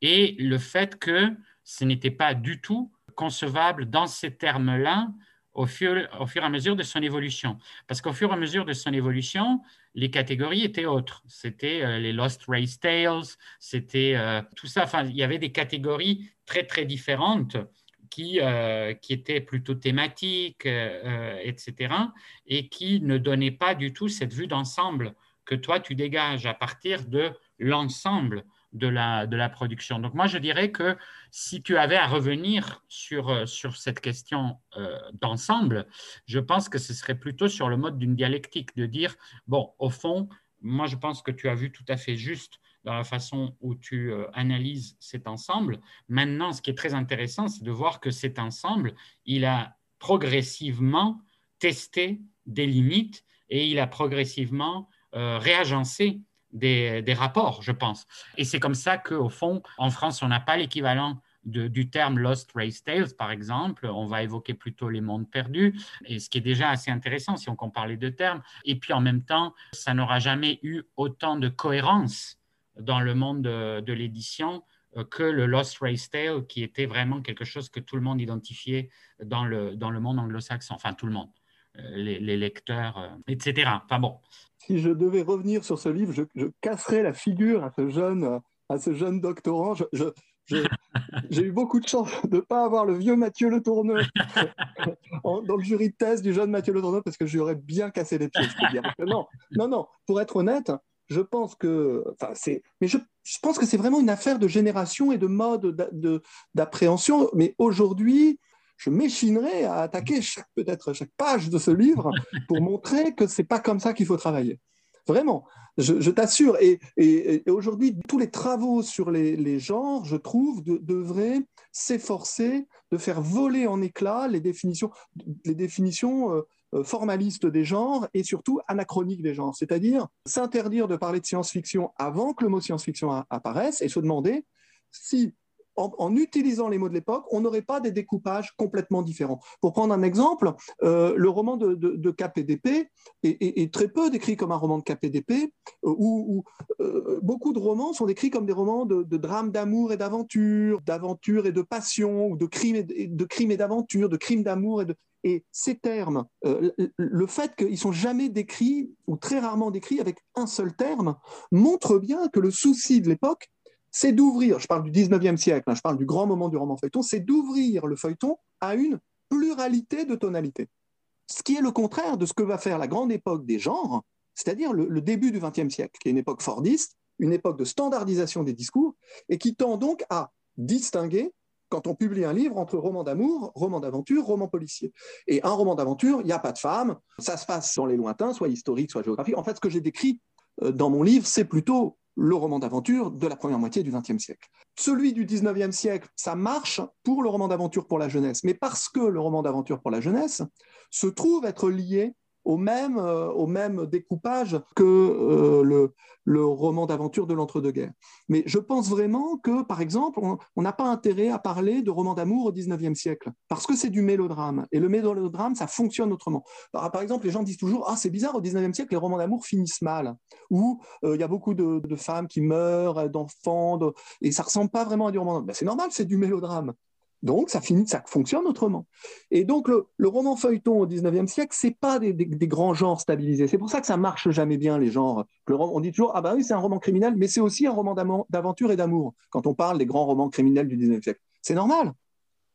et le fait que ce n'était pas du tout concevable dans ces termes-là au fur, et à mesure de son évolution. Parce qu'au fur et à mesure de son évolution, les catégories étaient autres. C'était euh, les Lost Race Tales, c'était euh, tout ça. Enfin, il y avait des catégories très, très différentes qui, euh, qui étaient plutôt thématiques, etc., et qui ne donnaient pas du tout cette vue d'ensemble que toi, tu dégages à partir de l'ensemble de la, de la production. Donc moi, je dirais que si tu avais à revenir sur, euh, sur cette question euh, d'ensemble, je pense que ce serait plutôt sur le mode d'une dialectique, de dire, bon, au fond, moi, je pense que tu as vu tout à fait juste dans la façon où tu euh, analyses cet ensemble. Maintenant, ce qui est très intéressant, c'est de voir que cet ensemble, il a progressivement testé des limites et il a progressivement réagencé des, rapports, je pense. Et c'est comme ça qu'au fond, en France, on n'a pas l'équivalent du terme Lost Race Tales, par exemple. On va évoquer plutôt les mondes perdus, et ce qui est déjà assez intéressant si on compare les deux termes. Et puis en même temps, ça n'aura jamais eu autant de cohérence dans le monde de, l'édition euh, que le Lost Race Tale, qui était vraiment quelque chose que tout le monde identifiait dans le, dans le monde anglo-saxon, enfin tout le monde, les, les lecteurs, euh, etc. Enfin bon, si je devais revenir sur ce livre, je, casserais la figure à ce jeune, à ce jeune doctorant. j'ai eu beaucoup de chance de ne pas avoir le vieux Mathieu Le Tourneux dans le jury de thèse du jeune Mathieu Le Tourneux parce que j'aurais bien cassé les pieds. non, non, non. Pour être honnête, je pense que, enfin, c'est, mais je, je, pense que c'est vraiment une affaire de génération et de mode d'appréhension. Mais aujourd'hui, je m'échinerai à attaquer peut-être chaque page de ce livre pour montrer que c'est pas comme ça qu'il faut travailler. Vraiment, je, t'assure. Et, aujourd'hui, tous les travaux sur les, genres, je trouve, devraient s'efforcer de faire voler en éclats les définitions, les définitions euh, euh, formalistes des genres et surtout anachroniques des genres. C'est-à-dire s'interdire de parler de science-fiction avant que le mot science-fiction apparaisse et se demander si en, utilisant les mots de l'époque, on n'aurait pas des découpages complètement différents. Pour prendre un exemple, euh, le roman de, KPDP est, très peu décrit comme un roman de KPDP, euh, où, euh, beaucoup de romans sont décrits comme des romans de, drames d'amour et d'aventure, d'aventure et de passion, ou de crimes et, d'aventure, de crimes d'amour. Et ces termes, le fait qu'ils sont jamais décrits ou très rarement décrits avec un seul terme, montre bien que le souci de l'époque c'est d'ouvrir, je parle du 19e siècle, hein, je parle du grand moment du roman feuilleton, c'est d'ouvrir le feuilleton à une pluralité de tonalités. Ce qui est le contraire de ce que va faire la grande époque des genres, c'est-à-dire le, début du 20e siècle, qui est une époque fordiste, une époque de standardisation des discours, et qui tend donc à distinguer, quand on publie un livre, entre roman d'amour, roman d'aventure, roman policier. Et un roman d'aventure, il n'y a pas de femme, ça se passe dans les lointains, soit historique, soit géographique. En fait, ce que j'ai décrit euh, dans mon livre, c'est plutôt le roman d'aventure de la première moitié du XXe siècle. Celui du XIXe siècle, ça marche pour le roman d'aventure pour la jeunesse, mais parce que le roman d'aventure pour la jeunesse se trouve être lié au même, euh, au même découpage que euh, le, le, roman d'aventure de l'entre-deux-guerres. Mais je pense vraiment que, par exemple, on n'a pas intérêt à parler de roman d'amour au XIXe siècle, parce que c'est du mélodrame. Et le mélodrame, ça fonctionne autrement. Par, exemple, les gens disent toujours Ah, c'est bizarre, au XIXe siècle, les romans d'amour finissent mal, ou euh, il y a beaucoup de, femmes qui meurent, d'enfants, et ça ressemble pas vraiment à du roman. Ben, c'est normal, c'est du mélodrame. Donc, ça finit, ça fonctionne autrement. Et donc, le, roman feuilleton au 19e siècle, c'est pas des, grands genres stabilisés. C'est pour ça que ça marche jamais bien, les genres. on dit toujours, ah ben oui, c'est un roman criminel, mais c'est aussi un roman d'aventure et d'amour, quand on parle des grands romans criminels du 19e siècle. C'est normal.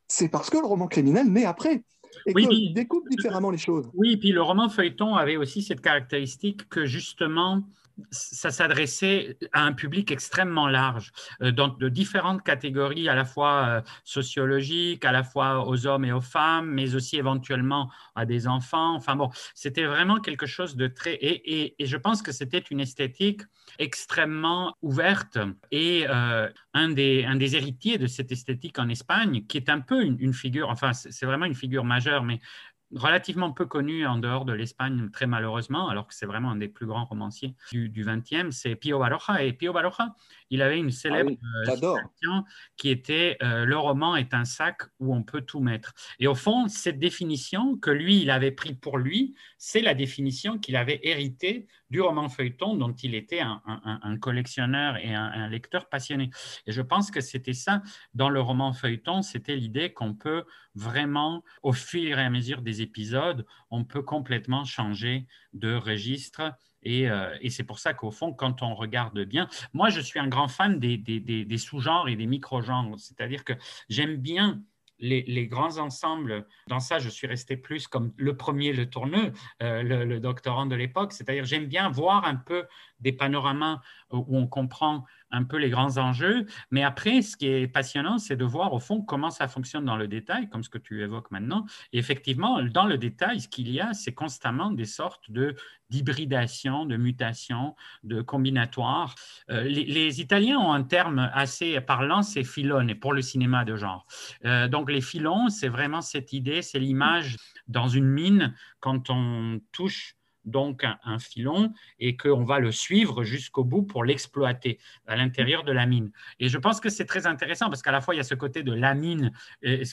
C'est parce que le roman criminel naît après. Et qu'il découpe différemment les choses. Oui, puis le roman feuilleton avait aussi cette caractéristique que justement, ça s'adressait à un public extrêmement large, euh, de différentes catégories, à la fois euh, sociologiques, à la fois aux hommes et aux femmes, mais aussi éventuellement à des enfants. Enfin bon, c'était vraiment quelque chose de très... Et, je pense que c'était une esthétique extrêmement ouverte. Et euh, un, des, un des héritiers de cette esthétique en Espagne, qui est un peu une figure, enfin c'est vraiment une figure majeure, mais relativement peu connu en dehors de l'Espagne, très malheureusement, alors que c'est vraiment un des plus grands romanciers du, XXe, c'est Pio Baroja. Et Pio Baroja, il avait une célèbre ah citation qui était euh, Le roman est un sac où on peut tout mettre. Et au fond, cette définition que lui, il avait pris pour lui, c'est la définition qu'il avait héritée du roman feuilleton dont il était un, collectionneur et un, lecteur passionné. Et je pense que c'était ça dans le roman feuilleton, c'était l'idée qu'on peut vraiment, au fur et à mesure des épisodes, on peut complètement changer de registre. Et, euh, c'est pour ça qu'au fond, quand on regarde bien, moi je suis un grand fan des, sous-genres et des micro-genres, c'est-à-dire que j'aime bien les, grands ensembles, dans ça, je suis resté plus comme le premier, le tourneux, euh, le, doctorant de l'époque, c'est-à-dire j'aime bien voir un peu des panoramas où on comprend un peu les grands enjeux, mais après, ce qui est passionnant, c'est de voir au fond comment ça fonctionne dans le détail, comme ce que tu évoques maintenant. Et effectivement, dans le détail, ce qu'il y a, c'est constamment des sortes de d'hybridation, de mutation, de combinatoire. Euh, les, Italiens ont un terme assez parlant, c'est filone, pour le cinéma de genre. Euh, donc les filons, c'est vraiment cette idée, c'est l'image dans une mine quand on touche donc un, filon et qu'on va le suivre jusqu'au bout pour l'exploiter à l'intérieur de la mine. Et je pense que c'est très intéressant parce qu'à la fois il y a ce côté de la mine,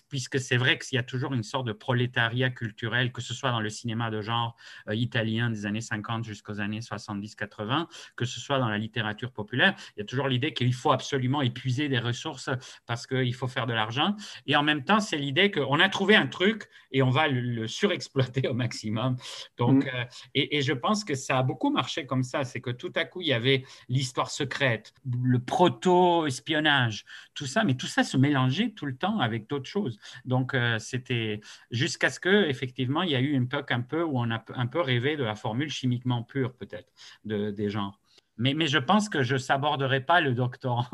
puisque c'est vrai qu'il y a toujours une sorte de prolétariat culturel, que ce soit dans le cinéma de genre euh, italien des années 50 jusqu'aux années 70-80, que ce soit dans la littérature populaire, il y a toujours l'idée qu'il faut absolument épuiser des ressources parce qu'il faut faire de l'argent. Et en même temps, c'est l'idée qu'on a trouvé un truc et on va le, surexploiter au maximum. Donc, mm. euh, et, je pense que ça a beaucoup marché comme ça. C'est que tout à coup, il y avait l'histoire secrète, le proto-espionnage, tout ça, mais tout ça se mélangeait tout le temps avec d'autres choses. Donc, euh, c'était jusqu'à ce que effectivement, il y a eu une époque un peu où on a un peu rêvé de la formule chimiquement pure, peut-être, de, des genres. Mais, je pense que je ne s'aborderai pas le doctorant,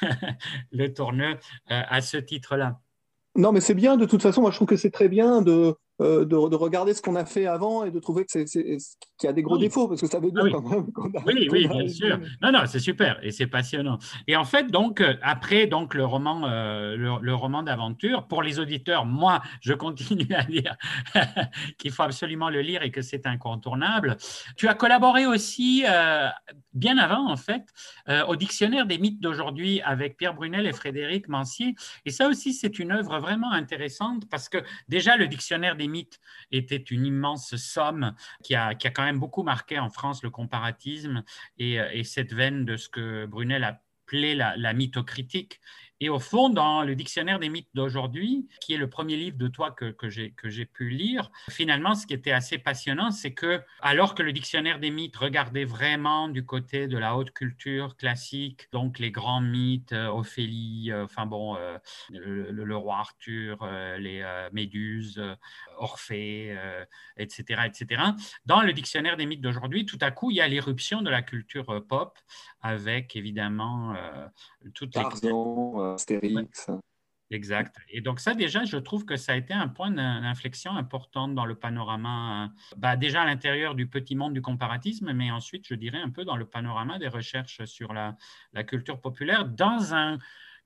le tourneux, euh, à ce titre-là. Non, mais c'est bien, de toute façon, moi je trouve que c'est très bien de, euh, de, regarder ce qu'on a fait avant et de trouver qu'il y a des gros défauts, parce que ça veut dire ah quand même qu'on a. Oui, oui, bien sûr. Non, non, c'est super et c'est passionnant. Et en fait, donc, euh, après donc, le roman, euh, le, roman d'aventure, pour les auditeurs, moi, je continue à dire qu'il faut absolument le lire et que c'est incontournable. Tu as collaboré aussi, bien avant, en fait, au Dictionnaire des mythes d'aujourd'hui avec Pierre Brunel et Frédéric Mancier. Et ça aussi, c'est une œuvre vraiment intéressante parce que déjà, le Dictionnaire des était une immense somme qui a, quand même beaucoup marqué en France le comparatisme et, et cette veine de ce que Brunel appelait la, la mythocritique et au fond, dans le dictionnaire des mythes d'aujourd'hui, qui est le premier livre de toi que, j'ai pu lire, finalement, ce qui était assez passionnant, c'est que, alors que le dictionnaire des mythes regardait vraiment du côté de la haute culture classique, donc les grands mythes, euh, Ophélie, euh, enfin bon, euh, le, roi Arthur, les Méduses, Orphée, etc., etc., dans le dictionnaire des mythes d'aujourd'hui, tout à coup, il y a l'éruption de la culture pop avec évidemment toutes les Astérix. Exact. Et donc ça, déjà, je trouve que ça a été un point d'inflexion important dans le panorama, bah, déjà à l'intérieur du petit monde du comparatisme, mais ensuite, je dirais un peu dans le panorama des recherches sur la, la culture populaire, dans un,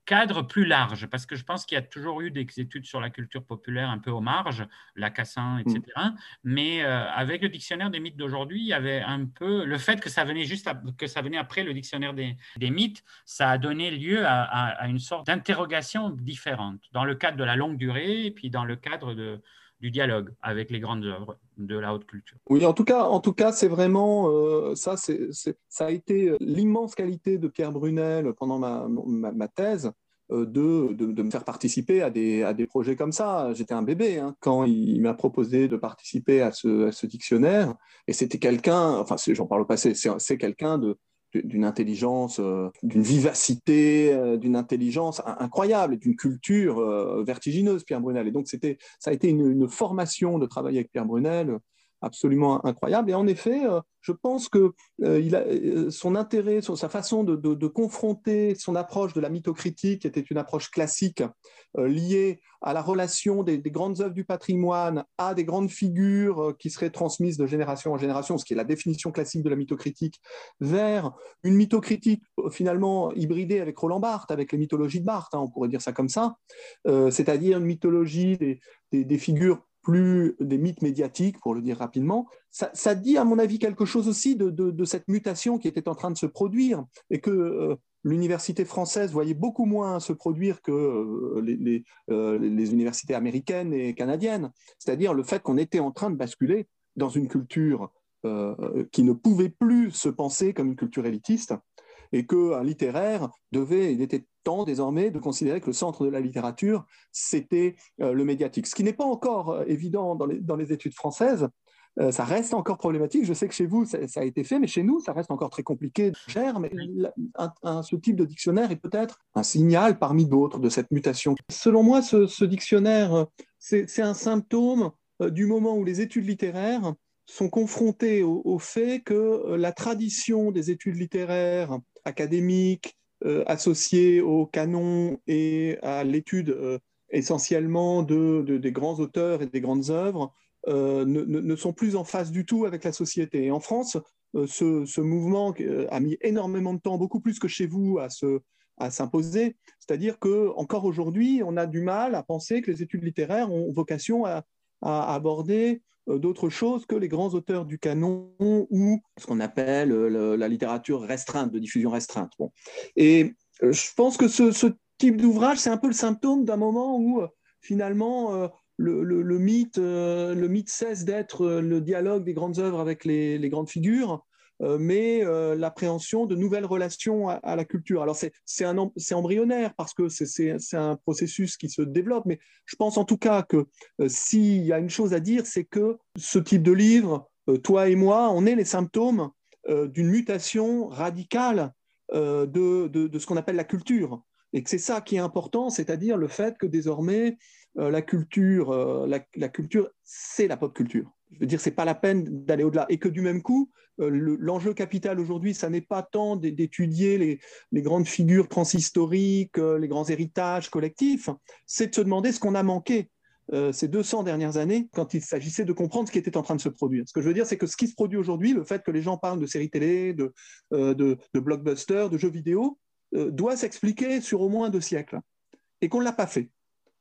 cadre plus large, parce que je pense qu'il y a toujours eu des études sur la culture populaire un peu aux marges, Lacassin, etc. Mm. Mais euh, avec le dictionnaire des mythes d'aujourd'hui, il y avait un peu le fait que ça venait juste que ça venait après le dictionnaire des, mythes, ça a donné lieu à, une sorte d'interrogation différente dans le cadre de la longue durée et puis dans le cadre de, du dialogue avec les grandes œuvres de la haute culture. Oui, en tout cas, en tout cas, c'est vraiment euh, ça. C'est, ça a été l'immense qualité de Pierre Brunel pendant ma, ma, thèse. Euh, de, de, me faire participer à des, à des projets comme ça. J'étais un bébé hein, quand il m'a proposé de participer à ce dictionnaire. Et c'était quelqu'un, enfin, j'en parle au passé, c'est quelqu'un de, d'une intelligence, euh, d'une vivacité, euh, d'une intelligence incroyable, d'une culture vertigineuse, Pierre Brunel. Et donc, c'était, ça a été une, une, formation de travailler avec Pierre Brunel absolument incroyable. Et en effet, euh, je pense que euh, euh, son intérêt, sa façon de, confronter son approche de la mythocritique, était une approche classique liée à la relation des, grandes œuvres du patrimoine à des grandes figures qui seraient transmises de génération en génération, ce qui est la définition classique de la mythocritique, vers une mythocritique finalement hybridée avec Roland Barthes, avec les mythologies de Barthes, hein, on pourrait dire ça comme ça, c'est-à-dire une mythologie des figures plus des mythes médiatiques, pour le dire rapidement. Ça, dit, à mon avis, quelque chose aussi de, cette mutation qui était en train de se produire et que euh, l'université française voyait beaucoup moins se produire que euh, euh, les, universités américaines et canadiennes. C'est-à-dire le fait qu'on était en train de basculer dans une culture qui ne pouvait plus se penser comme une culture élitiste et qu'un littéraire devait, il était temps désormais de considérer que le centre de la littérature, c'était euh, le médiatique. Ce qui n'est pas encore euh, évident dans les, dans les, études françaises. Euh, ça reste encore problématique. Je sais que chez vous, ça, a été fait, mais chez nous, ça reste encore très compliqué. Cher, mais ce type de dictionnaire est peut-être un signal parmi d'autres de cette mutation. Selon moi, ce, dictionnaire, c'est un symptôme du moment où les études littéraires sont confrontées au, au fait que la tradition des études littéraires académiques, euh, associés au canon et à l'étude euh, essentiellement de, des grands auteurs et des grandes œuvres euh, ne, sont plus en phase du tout avec la société. En France, ce, mouvement a mis énormément de temps, beaucoup plus que chez vous, à se, à s'imposer. C'est-à-dire que encore aujourd'hui, on a du mal à penser que les études littéraires ont vocation à, à aborder euh, d'autres choses que les grands auteurs du canon ou ce qu'on appelle euh, la littérature restreinte, de diffusion restreinte. Bon. Et euh, je pense que ce, type d'ouvrage, c'est un peu le symptôme d'un moment où finalement le, mythe, le mythe cesse d'être le dialogue des grandes œuvres avec les, les grandes figures mais euh, l'appréhension de nouvelles relations à, la culture. Alors c'est embryonnaire parce que c'est un processus qui se développe, mais je pense en tout cas que euh, s'il y a une chose à dire, c'est que ce type de livre, toi et moi, on est les symptômes d'une mutation radicale de, de, ce qu'on appelle la culture. Et que c'est ça qui est important, c'est-à-dire le fait que désormais, la culture, la, la culture, c'est la pop culture. Je veux dire, c'est pas la peine d'aller au-delà. Et que du même coup, euh, l'enjeu capital aujourd'hui, ça n'est pas tant d'étudier les, grandes figures transhistoriques, euh, les grands héritages collectifs, c'est de se demander ce qu'on a manqué euh, ces 200 dernières années quand il s'agissait de comprendre ce qui était en train de se produire. Ce que je veux dire, c'est que ce qui se produit aujourd'hui, le fait que les gens parlent de séries télé, de, euh, de, de blockbusters, de jeux vidéo, euh, doit s'expliquer sur au moins deux siècles et qu'on ne l'a pas fait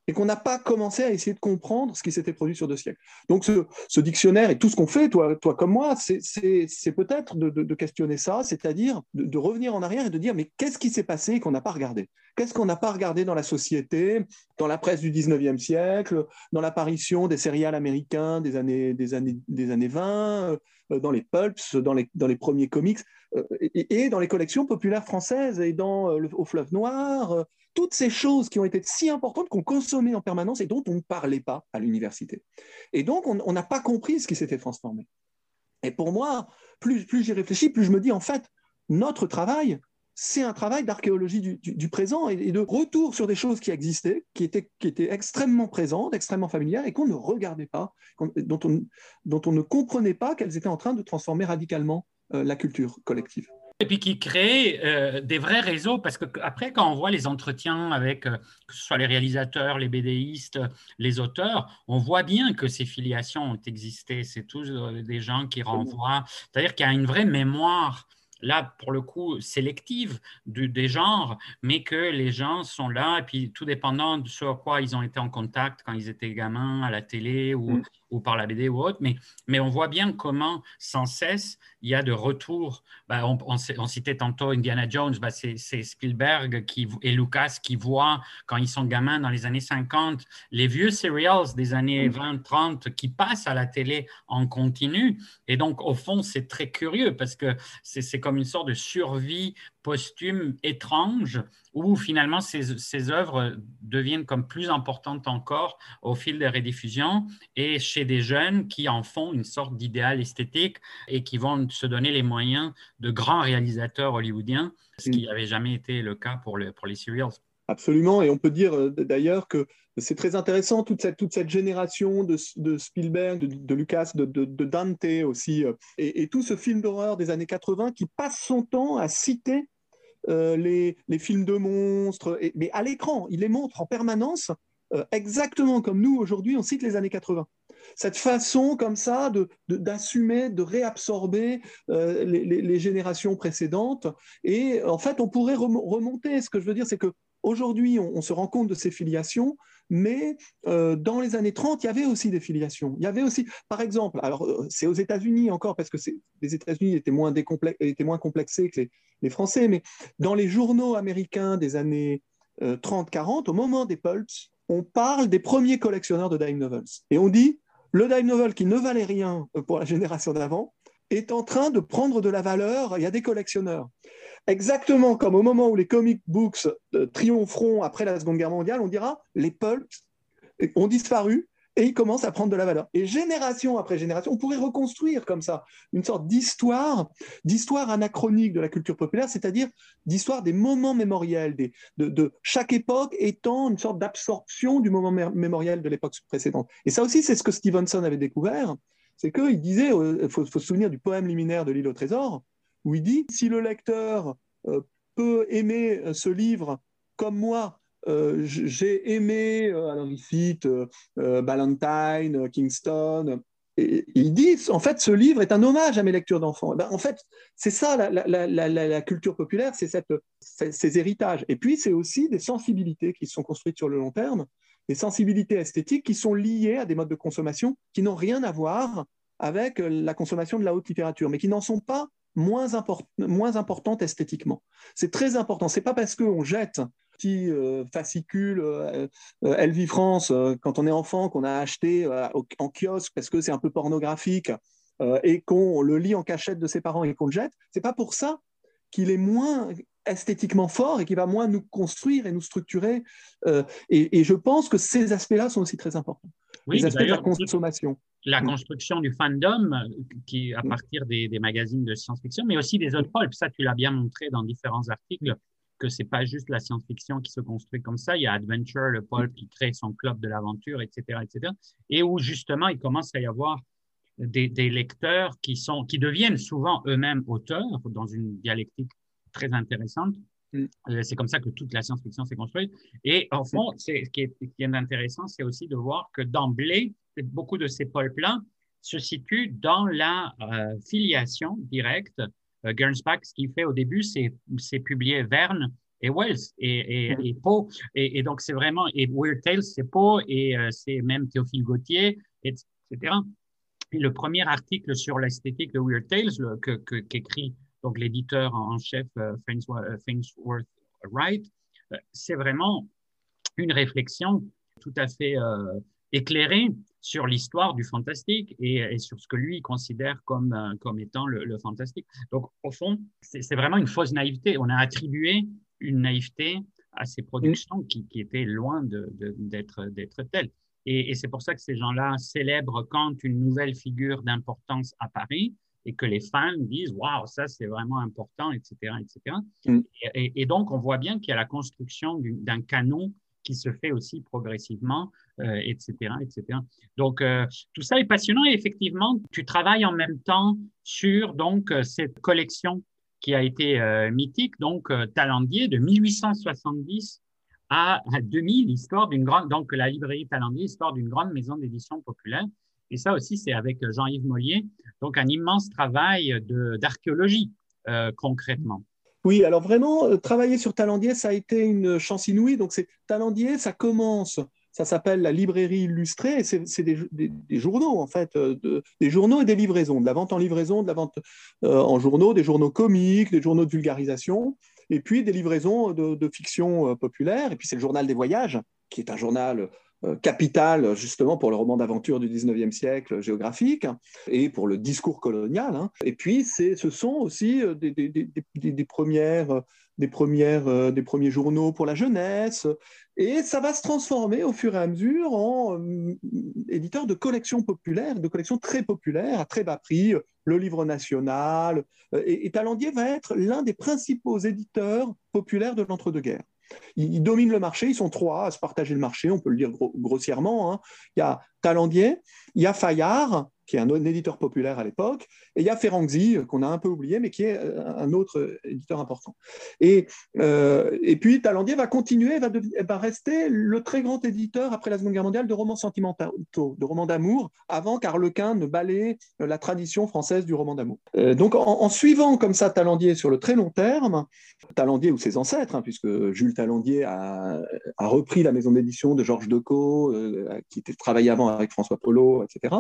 et qu'on n'a pas commencé à essayer de comprendre ce qui s'était produit sur deux siècles. Donc ce, dictionnaire et tout ce qu'on fait, toi, toi comme moi, c'est peut-être de, questionner ça, c'est-à-dire de, revenir en arrière et de dire mais qu'est-ce qui s'est passé qu'on n'a pas regardé? Qu'est-ce qu'on n'a pas regardé dans la société, dans la presse du 19e siècle, dans l'apparition des céréales américains des années, des années, des années 20, euh, dans les pulps, dans les, dans les premiers comics, euh, et, dans les collections populaires françaises et dans euh, le, au fleuve noir toutes ces choses qui ont été si importantes qu'on consommait en permanence et dont on ne parlait pas à l'université. Et donc, on n'a pas compris ce qui s'était transformé. Et pour moi, plus, plus j'y réfléchis, plus je me dis, en fait, notre travail, c'est un travail d'archéologie du, présent et, de retour sur des choses qui existaient, qui étaient, extrêmement présentes, extrêmement familières et qu'on ne regardait pas, dont on, dont on ne comprenait pas qu'elles étaient en train de transformer radicalement euh, la culture collective. Et puis qui crée euh, des vrais réseaux, parce que après, quand on voit les entretiens avec, euh, que ce soit les réalisateurs, les BDistes, les auteurs, on voit bien que ces filiations ont existé. C'est tous euh, des gens qui renvoient. C'est-à-dire qu'il y a une vraie mémoire là, pour le coup, sélective des genres, mais que les gens sont là, et puis tout dépendant de ce à quoi ils ont été en contact quand ils étaient gamins, à la télé ou, mm. Ou par la BD ou autre, mais, mais on voit bien comment, sans cesse, il y a de retour. Bah, on, on, citait tantôt Indiana Jones, bah, c'est Spielberg qui, et Lucas qui voient, quand ils sont gamins dans les années 50, les vieux serials des années 20-30 mm. qui passent à la télé en continu. Et donc, au fond, c'est très curieux parce que c'est comme une sorte de survie posthume étrange où finalement ces, œuvres deviennent comme plus importantes encore au fil des rediffusions et chez des jeunes qui en font une sorte d'idéal esthétique et qui vont se donner les moyens de grands réalisateurs hollywoodiens, ce qui n'avait jamais été le cas pour, le, pour les serials. Absolument, et on peut dire euh, d'ailleurs que c'est très intéressant, toute cette, toute cette génération de, de Spielberg, de, Lucas, de, de, Dante aussi, euh, et tout ce film d'horreur des années 80 qui passe son temps à citer euh, les, films de monstres, mais à l'écran, il les montre en permanence, exactement comme nous aujourd'hui, on cite les années 80 cette façon comme ça d'assumer, de, de, réabsorber euh, les, les, générations précédentes. Et en fait, on pourrait remonter. Ce que je veux dire, c'est que Aujourd'hui, on, se rend compte de ces filiations, mais euh, dans les années 30, il y avait aussi des filiations. Il y avait aussi, par exemple, alors euh, c'est aux États-Unis encore, parce que les États-Unis étaient moins, étaient moins complexés que les, Français, mais dans les journaux américains des années 30-40, au moment des pulps, on parle des premiers collectionneurs de dime novels. Et on dit, le dime novel qui ne valait rien pour la génération d'avant est en train de prendre de la valeur. Il y a des collectionneurs. Exactement comme au moment où les comic books euh, triompheront après la Seconde Guerre mondiale, on dira les pulps ont disparu et ils commencent à prendre de la valeur. Et génération après génération, on pourrait reconstruire comme ça une sorte d'histoire, d'histoire anachronique de la culture populaire, c'est-à-dire d'histoire des moments mémoriels, des, de, chaque époque étant une sorte d'absorption du moment mémoriel de l'époque précédente. Et ça aussi, c'est ce que Stevenson avait découvert, c'est qu'il disait, il euh, faut, se souvenir du poème liminaire de l'île au trésor, où il dit, si le lecteur euh, peut aimer euh, ce livre comme moi, j'ai aimé, euh, alors il cite Ballantyne, Kingston, il dit, en fait, ce livre est un hommage à mes lectures d'enfants. Ben, en fait, c'est ça la, culture populaire, c'est ces héritages. Et puis, c'est aussi des sensibilités qui sont construites sur le long terme, des sensibilités esthétiques qui sont liées à des modes de consommation qui n'ont rien à voir avec la consommation de la haute littérature, mais qui n'en sont pas moins, moins importantes esthétiquement. C'est très important. C'est pas parce qu'on jette petit euh, fascicule euh, euh France euh, quand on est enfant qu'on a acheté en kiosque parce que c'est un peu pornographique et qu'on le lit en cachette de ses parents et qu'on le jette, c'est pas pour ça qu'il est moins esthétiquement fort et qu'il va moins nous construire et nous structurer. Et, je pense que ces aspects-là sont aussi très importants. Oui, les aspects de la consommation. La mm. construction du fandom, qui à mm. partir des, des magazines de science-fiction, mais aussi des autres pulps, ça tu l'as bien montré dans différents articles, que c'est pas juste la science-fiction qui se construit comme ça. Il y a Adventure, le Paul qui crée son club de l'aventure, etc., etc. Et où justement il commence à y avoir des, lecteurs qui sont, qui deviennent souvent eux-mêmes auteurs dans une dialectique très intéressante Mm. Euh, c'est comme ça que toute la science-fiction s'est construite. Et en fond, ce qui est, qui est intéressant, c'est aussi de voir que d'emblée, beaucoup de ces pulps-là se situent dans la euh, filiation directe. Euh, Gernsback, ce qu'il fait au début, c'est publier Verne et Wells et, et, et Poe. Et, donc, c'est vraiment, et Weird Tales, c'est Poe, et c'est même Théophile Gautier, etc. Et le premier article sur l'esthétique de Weird Tales qu'écrit donc l'éditeur en chef euh, euh, Wright, euh, c'est vraiment une réflexion tout à fait éclairée sur l'histoire du fantastique et, sur ce que lui considère comme, étant le, fantastique. Donc, au fond, c'est vraiment une fausse naïveté. On a attribué une naïveté à ces productions qui, étaient loin d'être telles. Et, et c'est pour ça que ces gens-là célèbrent quand une nouvelle figure d'importance apparaît et que les fans disent waouh ça c'est vraiment important etc etc mm. et, donc on voit bien qu'il y a la construction d'un canon qui se fait aussi progressivement etc euh, etc donc euh, tout ça est passionnant et effectivement tu travailles en même temps sur donc euh, cette collection qui a été mythique donc Talendier de 1870 à, à 2000 l'histoire d'une grande donc la librairie Talendier histoire d'une grande maison d'édition populaire et ça aussi, c'est avec Jean-Yves Mollier. Donc, un immense travail d'archéologie, euh, concrètement. Oui, alors vraiment, euh, travailler sur Talendier, ça a été une chance inouïe. Donc, c'est Talendier, ça commence, ça s'appelle la librairie illustrée, c'est des, journaux, en fait, euh, des journaux et des livraisons, de la vente en livraison, de la vente en journaux, des journaux comiques, des journaux de vulgarisation, et puis des livraisons de fiction populaire. Et puis, c'est le journal des voyages, qui est un journal euh, capital justement pour le roman d'aventure du 19e siècle géographique et pour le discours colonial. Hein. Et puis, ce sont aussi euh, des, des, premières, euh, des premiers journaux pour la jeunesse. Et ça va se transformer au fur et à mesure en éditeur de collections populaires, de collections très populaires à très bas prix, le livre national. Et, et Talandier va être l'un des principaux éditeurs populaires de l'entre-deux-guerres. Ils, dominent le marché, ils sont trois à se partager le marché, on peut le dire grossièrement. Hein. Il y a Talandier, il y a Fayard, qui est un, éditeur populaire à l'époque, et il y a Ferrangzi, qu'on a un peu oublié, mais qui est euh, un autre éditeur important. Et, euh, et puis Talandier va continuer, va, rester le très grand éditeur après la Seconde Guerre mondiale de romans sentimentaux, de romans d'amour, avant qu'Arlequin ne balaye la tradition française du roman d'amour. Euh, donc en, suivant comme ça Talandier sur le très long terme, Talandier ou ses ancêtres, hein, puisque Jules Talandier a, a, repris la maison d'édition de Georges Decaux, qui était travaillé avant avec François Polo, etc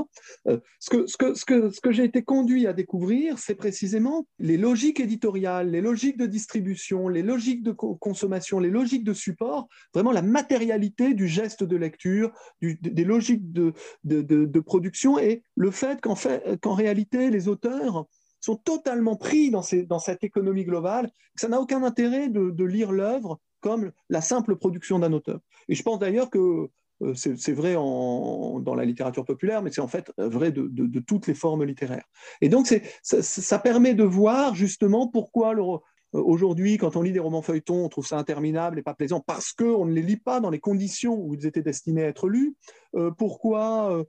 ce que, j'ai été conduit à découvrir, c'est précisément les logiques éditoriales, les logiques de distribution, les logiques de consommation, les logiques de support, vraiment la matérialité du geste de lecture, des logiques de, production et le fait qu'en réalité, les auteurs sont totalement pris dans, cette économie globale, que ça n'a aucun intérêt de, lire l'œuvre comme la simple production d'un auteur. Et je pense d'ailleurs que c'est vrai dans la littérature populaire, mais c'est en fait vrai de, toutes les formes littéraires. Et donc, ça, permet de voir justement pourquoi euh, aujourd'hui, quand on lit des romans feuilletons, on trouve ça interminable et pas plaisant parce qu'on ne les lit pas dans les conditions où ils étaient destinés à être lus. Euh, pourquoi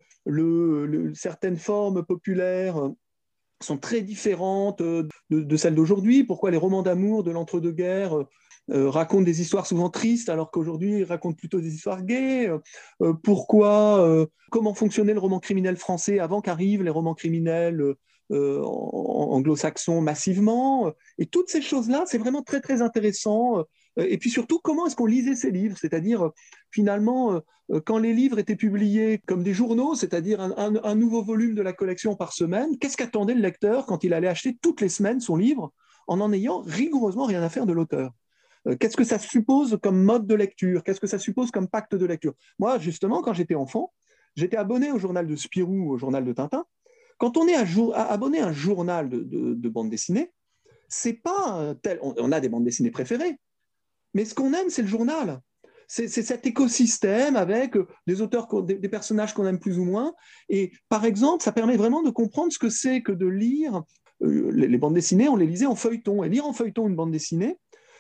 certaines formes populaires sont très différentes de celles d'aujourd'hui? Pourquoi les romans d'amour de l'entre-deux-guerres euh, raconte des histoires souvent tristes alors qu'aujourd'hui il raconte plutôt des histoires gaies. Euh, euh, pourquoi, comment fonctionnait le roman criminel français avant qu'arrivent les romans criminels anglo-saxons massivement? Et toutes ces choses-là, c'est vraiment très très intéressant. Et puis surtout, comment est-ce qu'on lisait ces livres? C'est-à-dire, finalement, quand les livres étaient publiés comme des journaux, c'est-à-dire un, nouveau volume de la collection par semaine, qu'est-ce qu'attendait le lecteur quand il allait acheter toutes les semaines son livre en n'en ayant rigoureusement rien à faire de l'auteur? euh, qu'est-ce que ça suppose comme mode de lecture? Qu'est-ce que ça suppose comme pacte de lecture? Moi, justement, quand j'étais enfant, j'étais abonné au journal de Spirou, au journal de Tintin. Quand on est abonné à un journal de, bande dessinée, c'est pas tel. On, a des bandes dessinées préférées, mais ce qu'on aime, c'est le journal. C'est cet écosystème avec des auteurs, des, personnages qu'on aime plus ou moins. Et par exemple, ça permet vraiment de comprendre ce que c'est que de lire euh, les, les, bandes dessinées. On les lisait en feuilleton. Et lire en feuilleton une bande dessinée,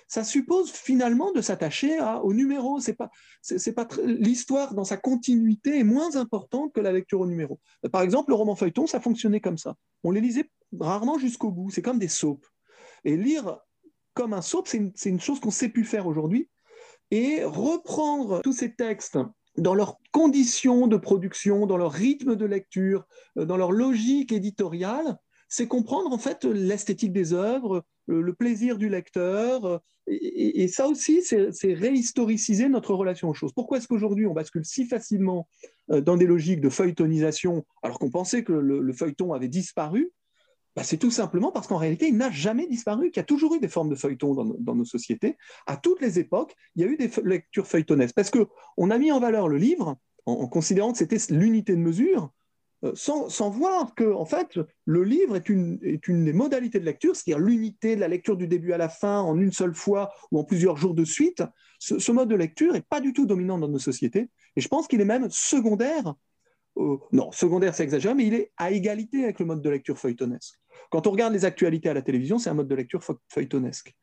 ça suppose finalement de s'attacher au numéro. C'est pas, c'est, pas l'histoire dans sa continuité est moins importante que la lecture au numéro. Par exemple, le roman feuilleton, ça fonctionnait comme ça. On les lisait rarement jusqu'au bout. C'est comme des soaps. Et lire comme un soap, c'est une, chose qu'on sait plus faire aujourd'hui. Et reprendre tous ces textes dans leurs conditions de production, dans leur rythme de lecture, euh, dans leur logique éditoriale, c'est comprendre en fait l'esthétique des œuvres, le plaisir du lecteur. Et, ça aussi, c'est réhistoriciser notre relation aux choses. Pourquoi est-ce qu'aujourd'hui on bascule si facilement euh, dans des logiques de feuilletonisation alors qu'on pensait que le, feuilleton avait disparu? Bah, c'est tout simplement parce qu'en réalité, il n'a jamais disparu, qu'il y a toujours eu des formes de feuilleton dans, nos sociétés. À toutes les époques, il y a eu des lectures feuilletonesques. Parce qu'on a mis en valeur le livre en considérant que c'était l'unité de mesure, euh, sans, voir que, en fait, le livre est une, des modalités de lecture, c'est-à-dire l'unité de la lecture du début à la fin en une seule fois ou en plusieurs jours de suite. Ce, mode de lecture n'est pas du tout dominant dans nos sociétés, et je pense qu'il est même secondaire. non, secondaire, c'est exagéré, mais il est à égalité avec le mode de lecture feuilletonesque. Quand on regarde les actualités à la télévision, c'est un mode de lecture feuilletonesque.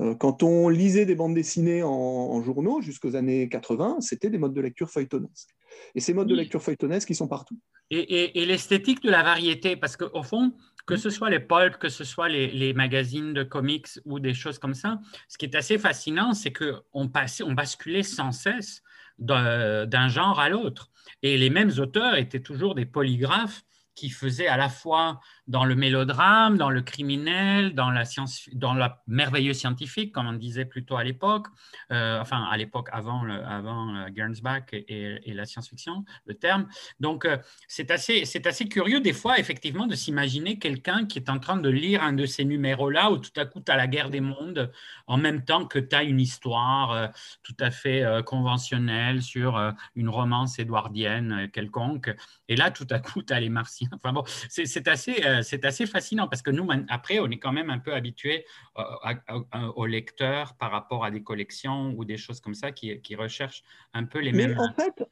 Euh, quand on lisait des bandes dessinées en, journaux jusqu'aux années 80, c'était des modes de lecture feuilletonesques. Et ces modes de lecture feuilletonesques, ils sont partout. Et, l'esthétique de la variété, parce qu'au fond, que ce soit les pulps, que ce soit les, magazines de comics ou des choses comme ça, ce qui est assez fascinant, c'est qu'on on basculait sans cesse d'un genre à l'autre. Et les mêmes auteurs étaient toujours des polygraphes qui faisaient à la fois dans le mélodrame, dans le criminel, dans la, science, dans la merveilleux scientifique, comme on disait plutôt à l'époque, euh, enfin à l'époque avant, avant euh, Gernsback et, la science-fiction, le terme. Donc euh, c'est assez, assez curieux des fois effectivement de s'imaginer quelqu'un qui est en train de lire un de ces numéros-là où tout à coup tu as la guerre des mondes en même temps que tu as une histoire tout à fait conventionnelle sur une romance édouardienne quelconque. Et là tout à coup tu as les martiens. Enfin bon, c'est assez euh, c'est assez fascinant parce que nous, après, on est quand même un peu habitué euh, aux lecteurs par rapport à des collections ou des choses comme ça qui, recherchent un peu les mêmes. En fait,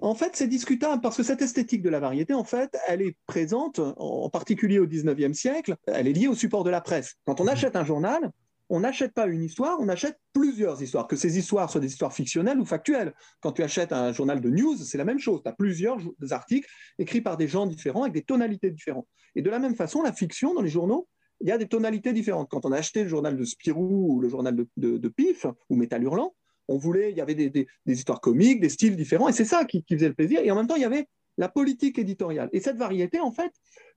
en fait, c'est discutable parce que cette esthétique de la variété, en fait, elle est présente, en particulier au 19e siècle, elle est liée au support de la presse. Quand on mmh. achète un journal, on n'achète pas une histoire, on achète plusieurs histoires, que ces histoires soient des histoires fictionnelles ou factuelles. Quand tu achètes un journal de news, c'est la même chose. Tu as plusieurs articles écrits par des gens différents avec des tonalités différentes. Et de la même façon, la fiction dans les journaux, il y a des tonalités différentes. Quand on a acheté le journal de Spirou ou le journal de, Pif ou Métal Hurlant, on voulait, il y avait des, histoires comiques, des styles différents, et c'est ça qui, faisait le plaisir. Et en même temps, il y avait la politique éditoriale. Et cette variété, en fait,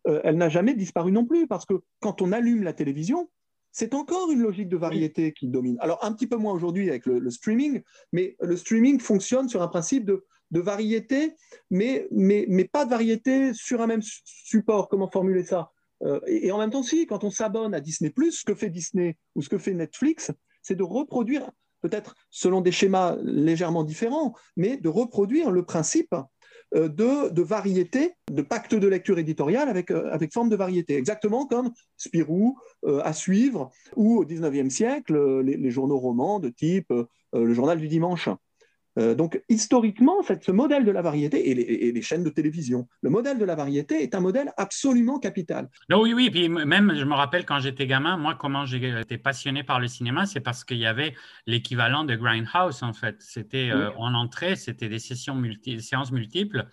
euh, elle n'a jamais disparu non plus, parce que quand on allume la télévision, c'est encore une logique de variété qui domine. Alors, un petit peu moins aujourd'hui avec le, streaming, mais le streaming fonctionne sur un principe de, variété, mais, pas de variété sur un même support. Comment formuler ça euh, et, en même temps, si, quand on s'abonne à Disney, ce que fait Disney ou ce que fait Netflix, c'est de reproduire, peut-être selon des schémas légèrement différents, mais de reproduire le principe euh, de, variété, de pacte de lecture éditoriale avec, euh, forme de variété, exactement comme Spirou, euh, à suivre, ou au XIXe siècle, les, journaux romans de type le journal du dimanche. Donc historiquement, ce modèle de la variété et les, chaînes de télévision, le modèle de la variété est un modèle absolument capital. Non, oui, oui, puis même je me rappelle quand j'étais gamin, moi comment j'ai été passionné par le cinéma, c'est parce qu'il y avait l'équivalent de Grindhouse en fait. C'était en entrée, c'était des sessions multi, séances multiples.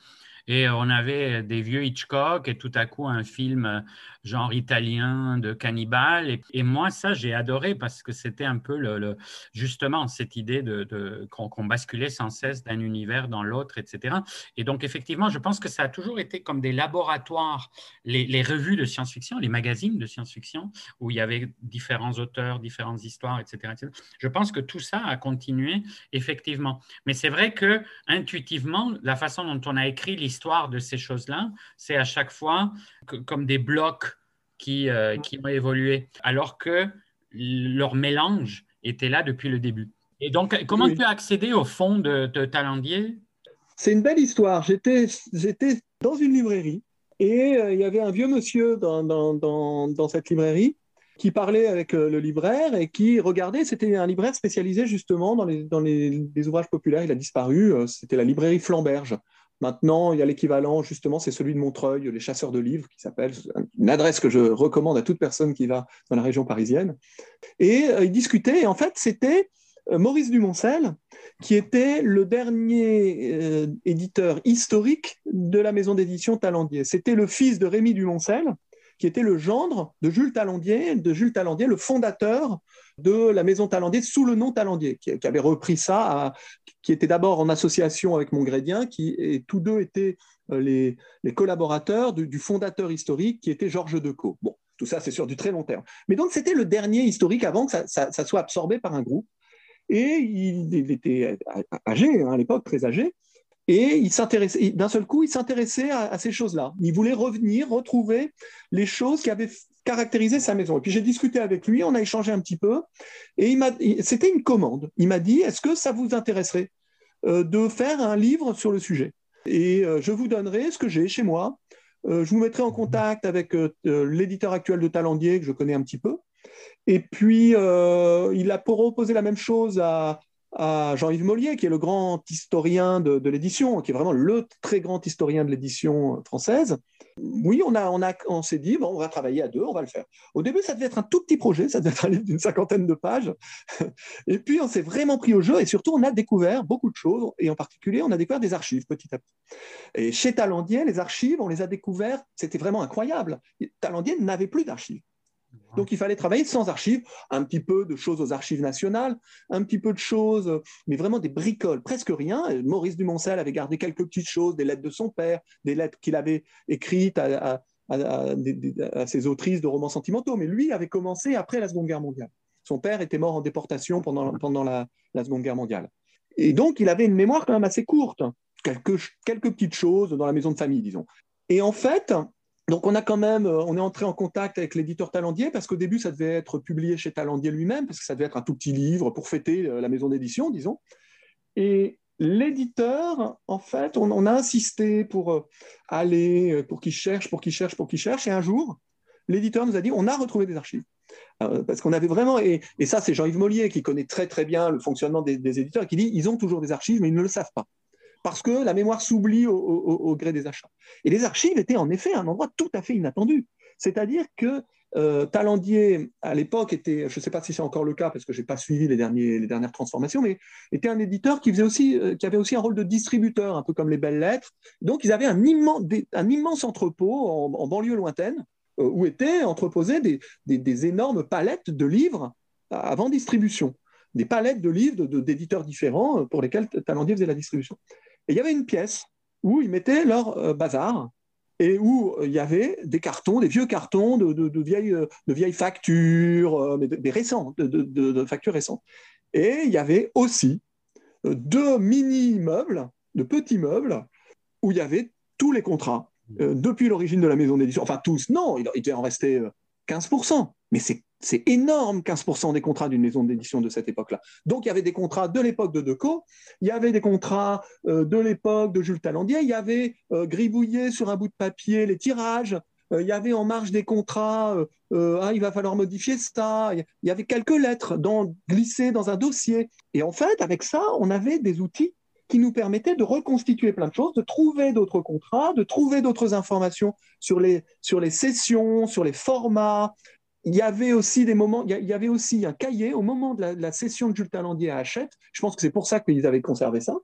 Et on avait des vieux Hitchcock et tout à coup un film genre italien de cannibale. Et, moi, ça, j'ai adoré parce que c'était un peu le, justement cette idée de, qu'on basculait sans cesse d'un univers dans l'autre, etc. Et donc, effectivement, je pense que ça a toujours été comme des laboratoires, les, revues de science-fiction, les magazines de science-fiction, où il y avait différents auteurs, différentes histoires, etc., etc. Je pense que tout ça a continué, effectivement. Mais c'est vrai que intuitivement, la façon dont on a écrit l'histoire de ces choses-là, c'est à chaque fois comme des blocs qui, euh, qui ont évolué, alors que leur mélange était là depuis le début. Et donc, comment tu as accédé au fond de, Talendier? C'est une belle histoire. J'étais dans une librairie et euh, il y avait un vieux monsieur dans, dans, dans, cette librairie qui parlait avec euh, le libraire et qui regardait. C'était un libraire spécialisé justement dans les, dans les, les ouvrages populaires. Il a disparu. C'était la librairie Flamberge. Maintenant, il y a l'équivalent, justement, c'est celui de Montreuil, les chasseurs de livres, qui s'appelle, une adresse que je recommande à toute personne qui va dans la région parisienne. Et euh, ils discutaient, et en fait, c'était euh, Maurice Dumoncel, qui était le dernier euh, éditeur historique de la maison d'édition Talendier. C'était le fils de Rémy Dumoncel, qui était le gendre de Jules Talandier, de Jules Talandier, le fondateur de la maison Talandier sous le nom Talandier, qui, avait repris ça, qui était d'abord en association avec Montgrédien, qui et tous deux étaient euh, les, collaborateurs du, fondateur historique qui était Georges Decaux. Bon, tout ça, c'est sur du très long terme. Mais donc, c'était le dernier historique avant que ça, soit absorbé par un groupe. Et il, était âgé, hein, à l'époque, très âgé. Et d'un seul coup, il s'intéressait à, ces choses-là. Il voulait revenir, retrouver les choses qui avaient caractérisé sa maison. Et puis j'ai discuté avec lui, on a échangé un petit peu, et c'était une commande. Il m'a dit, est-ce que ça vous intéresserait euh, de faire un livre sur le sujet? Et euh, je vous donnerai ce que j'ai chez moi. Euh, je vous mettrai en contact avec l'éditeur actuel de Talendier, que je connais un petit peu. Et puis, il a proposé la même chose à, à Jean-Yves Mollier, qui est le grand historien de, l'édition, qui est vraiment le très grand historien de l'édition française. Oui, on, a, on, s'est dit, bon, on va travailler à deux, on va le faire. Au début, ça devait être un tout petit projet, ça devait être un livre d'une cinquantaine de pages. Et puis, on s'est vraiment pris au jeu et surtout, on a découvert beaucoup de choses, et en particulier, on a découvert des archives petit à petit. Et chez Talandier, les archives, on les a découvertes, c'était vraiment incroyable. Talandier n'avait plus d'archives. Donc il fallait travailler sans archives, un petit peu de choses aux archives nationales, un petit peu de choses, mais vraiment des bricoles, presque rien. Maurice Dumoncel avait gardé quelques petites choses, des lettres de son père, des lettres qu'il avait écrites à, ses autrices de romans sentimentaux, mais lui avait commencé après la Seconde Guerre mondiale. Son père était mort en déportation pendant, pendant la, Seconde Guerre mondiale. Et donc il avait une mémoire quand même assez courte, quelques, quelques petites choses dans la maison de famille, disons. Et en fait, donc on a quand même, euh, on est entré en contact avec l'éditeur Talendier parce qu'au début ça devait être publié chez Talendier lui-même parce que ça devait être un tout petit livre pour fêter euh, la maison d'édition, disons. Et l'éditeur, en fait, on, a insisté pour euh, aller, pour qu'il cherche, pour qu'il cherche, pour qu'il cherche. Et un jour, l'éditeur nous a dit, on a retrouvé des archives. parce qu'on avait vraiment, et, ça c'est Jean-Yves Mollier qui connaît très très bien le fonctionnement des, des éditeurs, qui dit, ils ont toujours des archives, mais ils ne le savent pas parce que la mémoire s'oublie au, gré des achats. Et les archives étaient en effet un endroit tout à fait inattendu. C'est-à-dire que euh, Talandier, à l'époque, était, je ne sais pas si c'est encore le cas parce que je n'ai pas suivi les, dernières transformations, mais était un éditeur qui, faisait aussi, euh, qui avait aussi un rôle de distributeur, un peu comme les belles lettres. Donc, ils avaient un immense, entrepôt en, banlieue lointaine euh, où étaient entreposées des, énormes palettes de livres avant distribution des palettes de livres d'éditeurs différents pour lesquels Talandier faisait la distribution. Et il y avait une pièce où ils mettaient leur euh, bazar et où euh, il y avait des cartons, des vieux cartons de, vieilles, euh, vieilles, factures, mais des récents, de, factures récentes. Et il y avait aussi deux mini-meubles, de petits meubles, où il y avait tous les contrats, depuis l'origine de la maison d'édition. Enfin, tous, non, il, il devait en rester 15%. Mais c'est énorme, 15% des contrats d'une maison d'édition de cette époque-là. Donc il y avait des contrats de l'époque de Decaux, il y avait des contrats euh, de l'époque de Jules Talandier, il y avait euh, gribouillé sur un bout de papier les tirages, euh, il y avait en marge des contrats, ah, il va falloir modifier ça, il y avait quelques lettres dans, glissées dans un dossier. Et en fait, avec ça, on avait des outils qui nous permettaient de reconstituer plein de choses, de trouver d'autres contrats, de trouver d'autres informations sur les, sur les sessions, sur les formats, il y avait aussi des moments, il y avait aussi un cahier au moment de la, session de Jules Talandier à Hachette. Je pense que c'est pour ça qu'ils avaient conservé ça.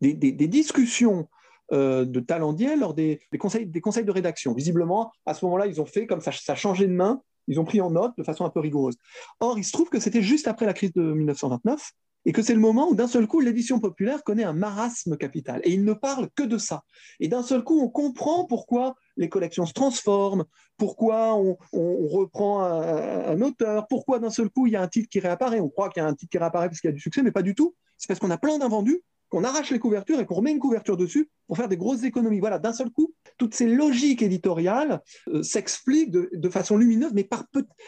Des, discussions euh, de Talandier lors des, conseils, des conseils de rédaction. Visiblement, à ce moment-là, ils ont fait comme ça, ça changé de main. Ils ont pris en note de façon un peu rigoureuse. Or, il se trouve que c'était juste après la crise de 1929 et que c'est le moment où d'un seul coup l'édition populaire connaît un marasme capital et il ne parle que de ça. Et d'un seul coup, on comprend pourquoi les collections se transforment, pourquoi on, reprend un, auteur, pourquoi d'un seul coup il y a un titre qui réapparaît. On croit qu'il y a un titre qui réapparaît parce qu'il y a du succès, mais pas du tout. C'est parce qu'on a plein d'invendus qu'on arrache les couvertures et qu'on remet une couverture dessus pour faire des grosses économies. Voilà, d'un seul coup, toutes ces logiques éditoriales euh, s'expliquent de, façon lumineuse, mais par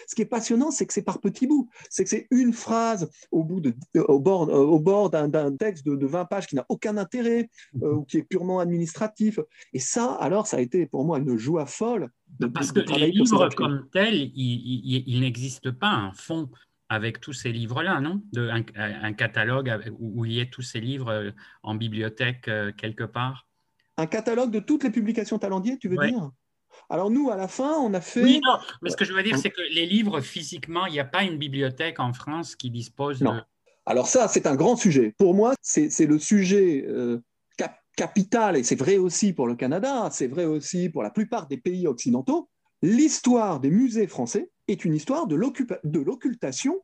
ce qui est passionnant, c'est que c'est par petits bouts. C'est que c'est une phrase au, bout de, au bord, euh, au bord d'un texte de, 20 pages qui n'a aucun intérêt euh, ou qui est purement administratif. Et ça, alors, ça a été pour moi une joie folle. Parce que les livres comme tels, il, il n'existe pas un fond avec tous ces livres-là, non? De, un, catalogue où, il y ait tous ces livres euh, en bibliothèque euh, quelque part? Un catalogue de toutes les publications Talendier, tu veux dire? Alors nous, à la fin, on a fait... Oui, non, mais ce que je veux dire, c'est que les livres, physiquement, il n'y a pas une bibliothèque en France qui dispose non. Alors ça, c'est un grand sujet. Pour moi, c'est le sujet euh, capital, et c'est vrai aussi pour le Canada, c'est vrai aussi pour la plupart des pays occidentaux, l'histoire des musées français est une histoire de l'occultation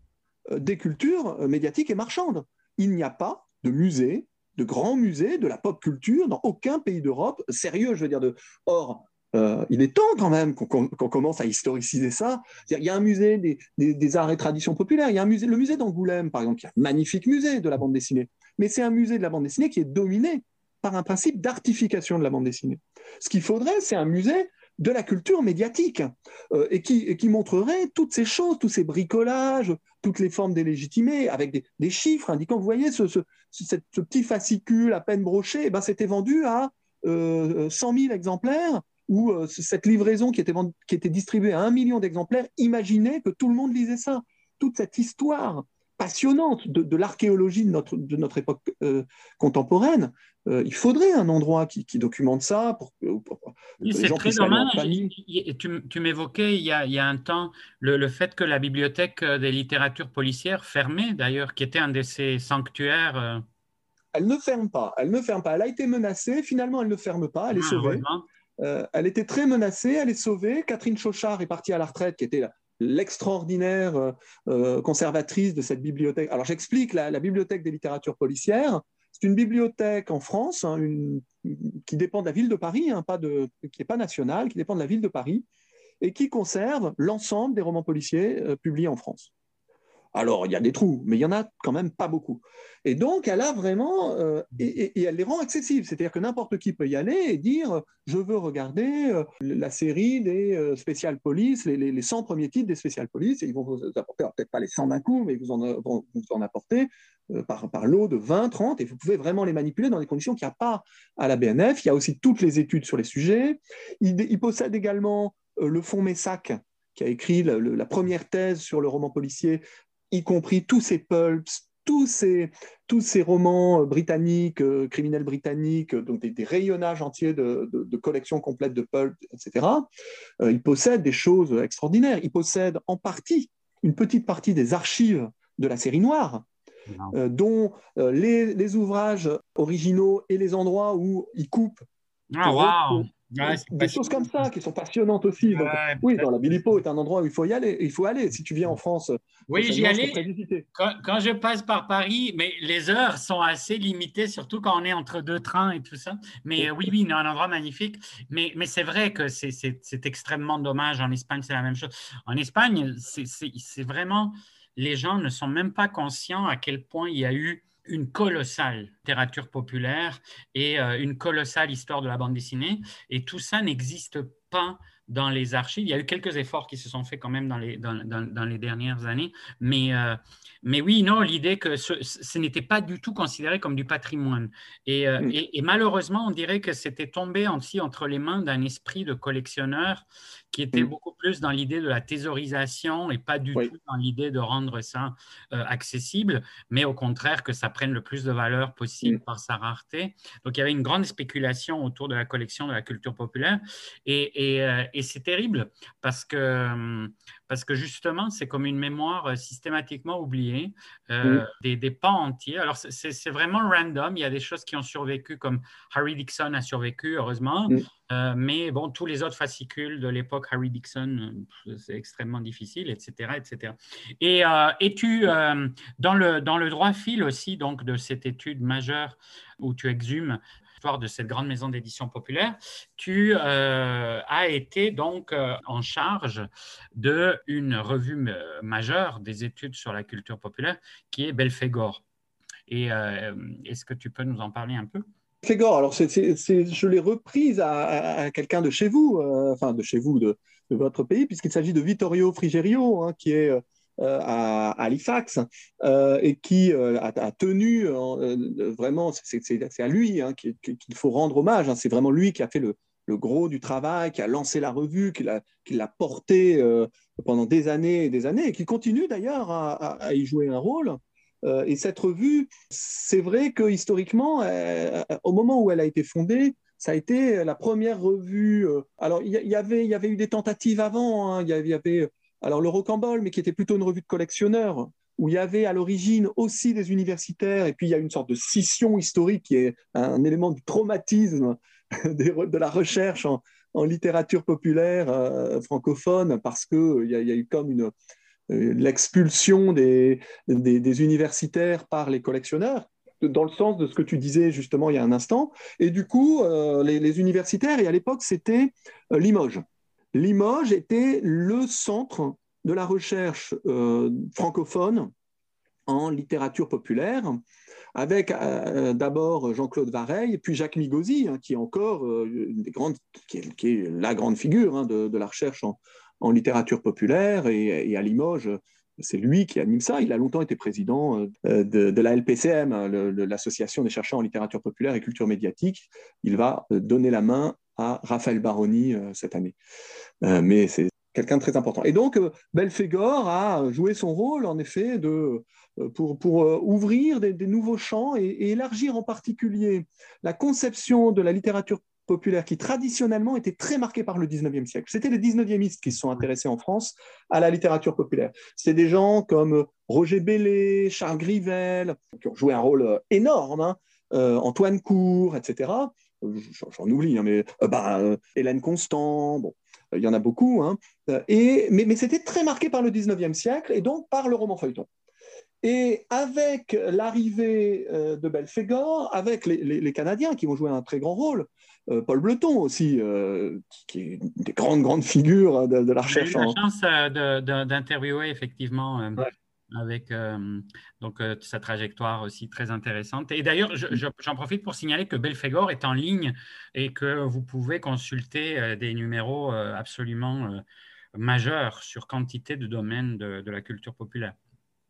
euh, des cultures euh, médiatiques et marchandes. Il n'y a pas de musée, de grands musées de la pop culture dans aucun pays d'Europe sérieux, je veux dire. Or, euh, il est temps quand même qu'on commence à historiciser ça. Il y a un musée des, arts et traditions populaires, il y a le musée d'Angoulême, par exemple, qui est un magnifique musée de la bande dessinée, mais c'est un musée de la bande dessinée qui est dominé par un principe d'artification de la bande dessinée. Ce qu'il faudrait, c'est un musée de la culture médiatique euh, et, qui, qui, montrerait toutes ces choses, tous ces bricolages, toutes les formes délégitimées, avec des, chiffres indiquant, vous voyez, ce, petit fascicule à peine broché, eh ben, c'était vendu à 100 euh, 000 exemplaires, ou euh, cette livraison qui était, qui était distribuée à un million d'exemplaires, imaginez que tout le monde lisait ça. Toute cette histoire passionnante de, l'archéologie de notre, de notre époque euh, contemporaine. Euh, il faudrait un endroit qui, documente ça. Pour, c'est très dommage. Tu, tu m'évoquais il, y a un temps le, fait que la bibliothèque des littératures policières fermait, d'ailleurs, qui était un de ces sanctuaires. Euh. Elle ne ferme pas. Elle ne ferme pas. Elle a été menacée. Finalement, elle ne ferme pas. Elle est ah, sauvée. elle était très menacée. Elle est sauvée. Catherine Chauchard est partie à la retraite, qui était la, l'extraordinaire euh, euh, conservatrice de cette bibliothèque. Alors j'explique, la, bibliothèque des littératures policières, c'est une bibliothèque en France hein, qui dépend de la ville de Paris, hein, qui n'est pas nationale, qui dépend de la ville de Paris, et qui conserve l'ensemble des romans policiers euh, publiés en France. Alors, il y a des trous, mais il y en a quand même pas beaucoup. Et donc, elle a vraiment, euh, et, elle les rend accessibles. C'est-à-dire que n'importe qui peut y aller et dire, je veux regarder euh, la série des euh, Special Police, les, 100 premiers titres des Special Police, et ils vont vous apporter, peut-être pas les 100 d'un coup, mais ils vous en, vont vous en apporter par, par lot de 20, 30, et vous pouvez vraiment les manipuler dans des conditions qu'il n'y a pas à la BNF. Il y a aussi toutes les études sur les sujets. Il, il possède également le fonds Messac, qui a écrit la, première thèse sur le roman policier y compris tous ces pulps, tous ces, tous ces romans euh, britanniques, euh, criminels britanniques, donc des, rayonnages entiers de, collections complètes de pulps, etc. Euh, il possède des choses extraordinaires. Il possède en partie, une petite partie des archives de la série noire, dont les, ouvrages originaux et les endroits où il coupe ah, des choses comme ça qui sont passionnantes aussi. oui, dans la Bilipo est un endroit où il faut y aller. Il faut aller. Si tu viens en France, oui, j'y allais. Quand, quand, je passe par Paris, mais les heures sont assez limitées, surtout quand on est entre deux trains et tout ça. Mais oui, oui, c'est un endroit magnifique. Mais, mais c'est vrai que c'est extrêmement dommage. En Espagne, c'est la même chose. En Espagne, c'est vraiment les gens ne sont même pas conscients à quel point il y a eu une colossale littérature populaire et euh, une colossale histoire de la bande dessinée. Et tout ça n'existe pas dans les archives. Il y a eu quelques efforts qui se sont faits quand même dans les, dans, les dernières années. Mais, euh, mais oui, non, l'idée que ce, n'était pas du tout considéré comme du patrimoine. Euh, mm. Et, et, malheureusement, on dirait que c'était tombé aussi entre les mains d'un esprit de collectionneur qui était mm. beaucoup plus dans l'idée de la thésaurisation et pas du tout dans l'idée de rendre ça euh, accessible, mais au contraire que ça prenne le plus de valeur possible mm. par sa rareté. Donc il y avait une grande spéculation autour de la collection de la culture populaire et, et, euh, et c'est terrible parce que hum, parce que justement, c'est comme une mémoire euh, systématiquement oubliée euh, des, des, pans entiers. Alors, c'est vraiment random. Il y a des choses qui ont survécu, comme Harry Dixon a survécu, heureusement. Euh, mais bon, tous les autres fascicules de l'époque Harry Dixon, c'est extrêmement difficile, etc. etc. Et, et tu, dans, le, dans le droit fil aussi donc, de cette étude majeure où tu exhumes de cette grande maison d'édition populaire, tu euh, as été donc euh, en charge de une revue euh, majeure des études sur la culture populaire qui est Belphégor. Et est-ce que tu peux nous en parler un peu? Belphégor, alors je l'ai reprise à, quelqu'un de chez vous, enfin de chez vous, de, votre pays, puisqu'il s'agit de Vittorio Frigerio, hein, qui est à, Halifax euh, et qui euh, a, tenu vraiment, c'est à lui hein, qu'il faut rendre hommage. Hein. C'est vraiment lui qui a fait le, gros du travail, qui a lancé la revue, qui l'a porté pendant des années et des années, et qui continue d'ailleurs à, y jouer un rôle. et cette revue, c'est vrai que historiquement, au moment où elle a été fondée, ça a été la première revue. alors, il y, avait, y avait eu des tentatives avant. Hein. Il y avait alors le Rocambole, mais qui était plutôt une revue de collectionneurs, où il y avait à l'origine aussi des universitaires, et puis il y a une sorte de scission historique qui est un élément du traumatisme de la recherche en littérature populaire francophone parce qu'il y, a, y a eu comme une, l'expulsion des, des, universitaires par les collectionneurs, dans le sens de ce que tu disais justement il y a un instant. Et du coup, les, universitaires, et à l'époque, c'était Limoges. Limoges était le centre de la recherche francophone en littérature populaire, avec euh, d'abord Jean-Claude Vareille, puis Jacques Migosi, hein, qui est encore euh, des grandes, la grande figure hein, de, la recherche en, littérature populaire, et, à Limoges, c'est lui qui anime ça. Il a longtemps été président euh, de, la LPCM, hein, l'Association des chercheurs en littérature populaire et culture médiatique. Il va donner la main à Raphaël Baroni cette année. mais c'est quelqu'un de très important. Et donc, Belphégor a joué son rôle, en effet, de, euh, pour, pour euh, ouvrir des, nouveaux champs et, élargir en particulier la conception de la littérature populaire qui traditionnellement était très marquée par le 19e siècle. C'était les 19e qui se sont intéressés en France à la littérature populaire. C'est des gens comme Roger Bellé, Charles Grivel, qui ont joué un rôle énorme, hein, euh, Antoine Cour, etc. J'en oublie, hein, mais bah, Hélène Constant, bon, il y en a beaucoup. Hein. Et, mais, mais c'était très marqué par le 19e siècle et donc par le roman feuilleton. Et avec l'arrivée euh, de Belphégor, avec les, Canadiens qui vont jouer un très grand rôle, euh, Paul Bleton aussi, euh, qui, est une des grandes, grandes figures de, la recherche. J'ai eu la chance d'interviewer effectivement avec donc, sa trajectoire aussi très intéressante. Et d'ailleurs, j'en profite pour signaler que Belphégor est en ligne et que vous pouvez consulter des numéros absolument majeurs sur quantité de domaines de la culture populaire.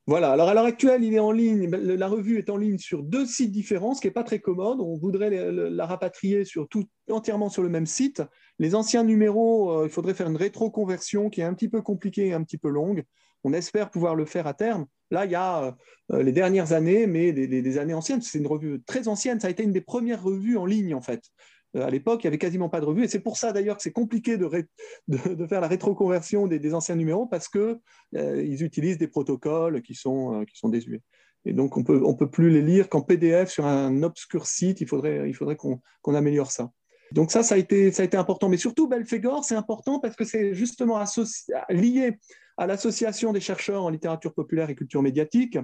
Voilà, alors à l'heure actuelle, il est en ligne, la revue est en ligne sur deux sites différents, ce qui n'est pas très commode. On voudrait la rapatrier sur tout, entièrement sur le même site. Les anciens numéros, euh, il faudrait faire une rétroconversion qui est un petit peu compliquée et un petit peu longue. On espère pouvoir le faire à terme. Là, il y a euh, les dernières années, mais des années anciennes. C'est une revue très ancienne. Ça a été une des premières revues en ligne, en fait. Euh, à l'époque, il n'y avait quasiment pas de revue. Et c'est pour ça d'ailleurs que c'est compliqué de, faire la rétroconversion des, anciens numéros parce qu'ils euh, utilisent des protocoles qui sont, qui sont désuets. Et donc, on ne peut, on peut plus les lire qu'en PDF sur un obscur site. Il faudrait, il faudrait qu'on améliore ça. Donc ça, ça a été, ça a été important. Mais surtout, Belphégor, c'est important parce que c'est justement lié à l'association des chercheurs en littérature populaire et culture médiatique,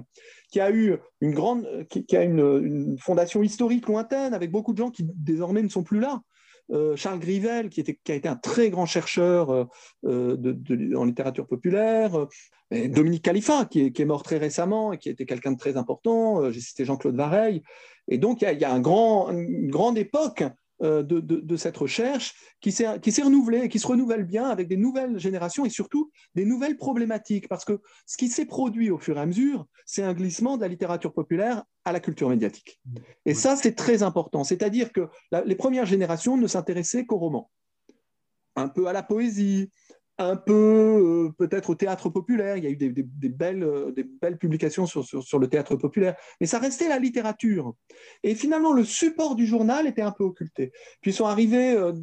qui a eu une grande, qui, a une, fondation historique lointaine avec beaucoup de gens qui désormais ne sont plus là. Euh, Charles Grivel, qui, était, qui, a été un très grand chercheur euh, de, en littérature populaire, Dominique Khalifa, qui est, mort très récemment et qui était quelqu'un de très important, euh, j'ai cité Jean-Claude Vareille. Et donc, il y a, il y a un grand, une grande époque euh, de, cette recherche qui s'est renouvelée et qui se renouvelle bien avec des nouvelles générations et surtout des nouvelles problématiques. Parce que ce qui s'est produit au fur et à mesure, c'est un glissement de la littérature populaire à la culture médiatique. Et ça, c'est très important. C'est-à-dire que les premières générations ne s'intéressaient qu'au roman, un peu à la poésie, un peu euh, peut-être au théâtre populaire. Il y a eu des, belles, euh, belles, publications sur, le théâtre populaire, mais ça restait la littérature. Et finalement, le support du journal était un peu occulté. Puis ils sont arrivés, euh,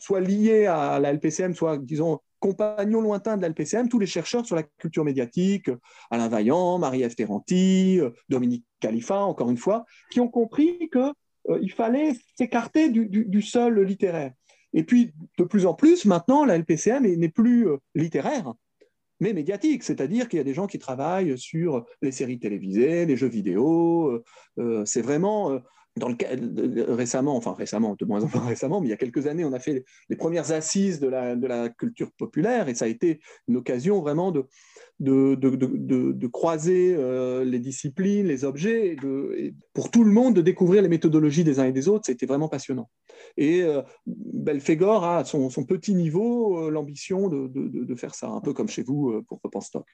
soit liés à la LPCM, soit, disons, compagnons lointains de la LPCM, tous les chercheurs sur la culture médiatique, Alain Vaillant, Marie-Ève Terranti, Dominique Khalifa, encore une fois, qui ont compris qu'il fallait s'écarter du seul littéraire. Et puis, de plus en plus, maintenant, la LPCM n'est plus euh, littéraire, mais médiatique, c'est-à-dire qu'il y a des gens qui travaillent sur les séries télévisées, les jeux vidéo. Euh, euh, c'est vraiment dans le récemment, enfin récemment, de moins en moins récemment, mais il y a quelques années, on a fait les premières assises de la, culture populaire et ça a été une occasion vraiment de, croiser les disciplines, les objets, et pour tout le monde de découvrir les méthodologies des uns et des autres. C'était vraiment passionnant. Et euh, Belphégor a à son, petit niveau euh, l'ambition de, faire ça, un peu comme chez vous euh, pour Stock.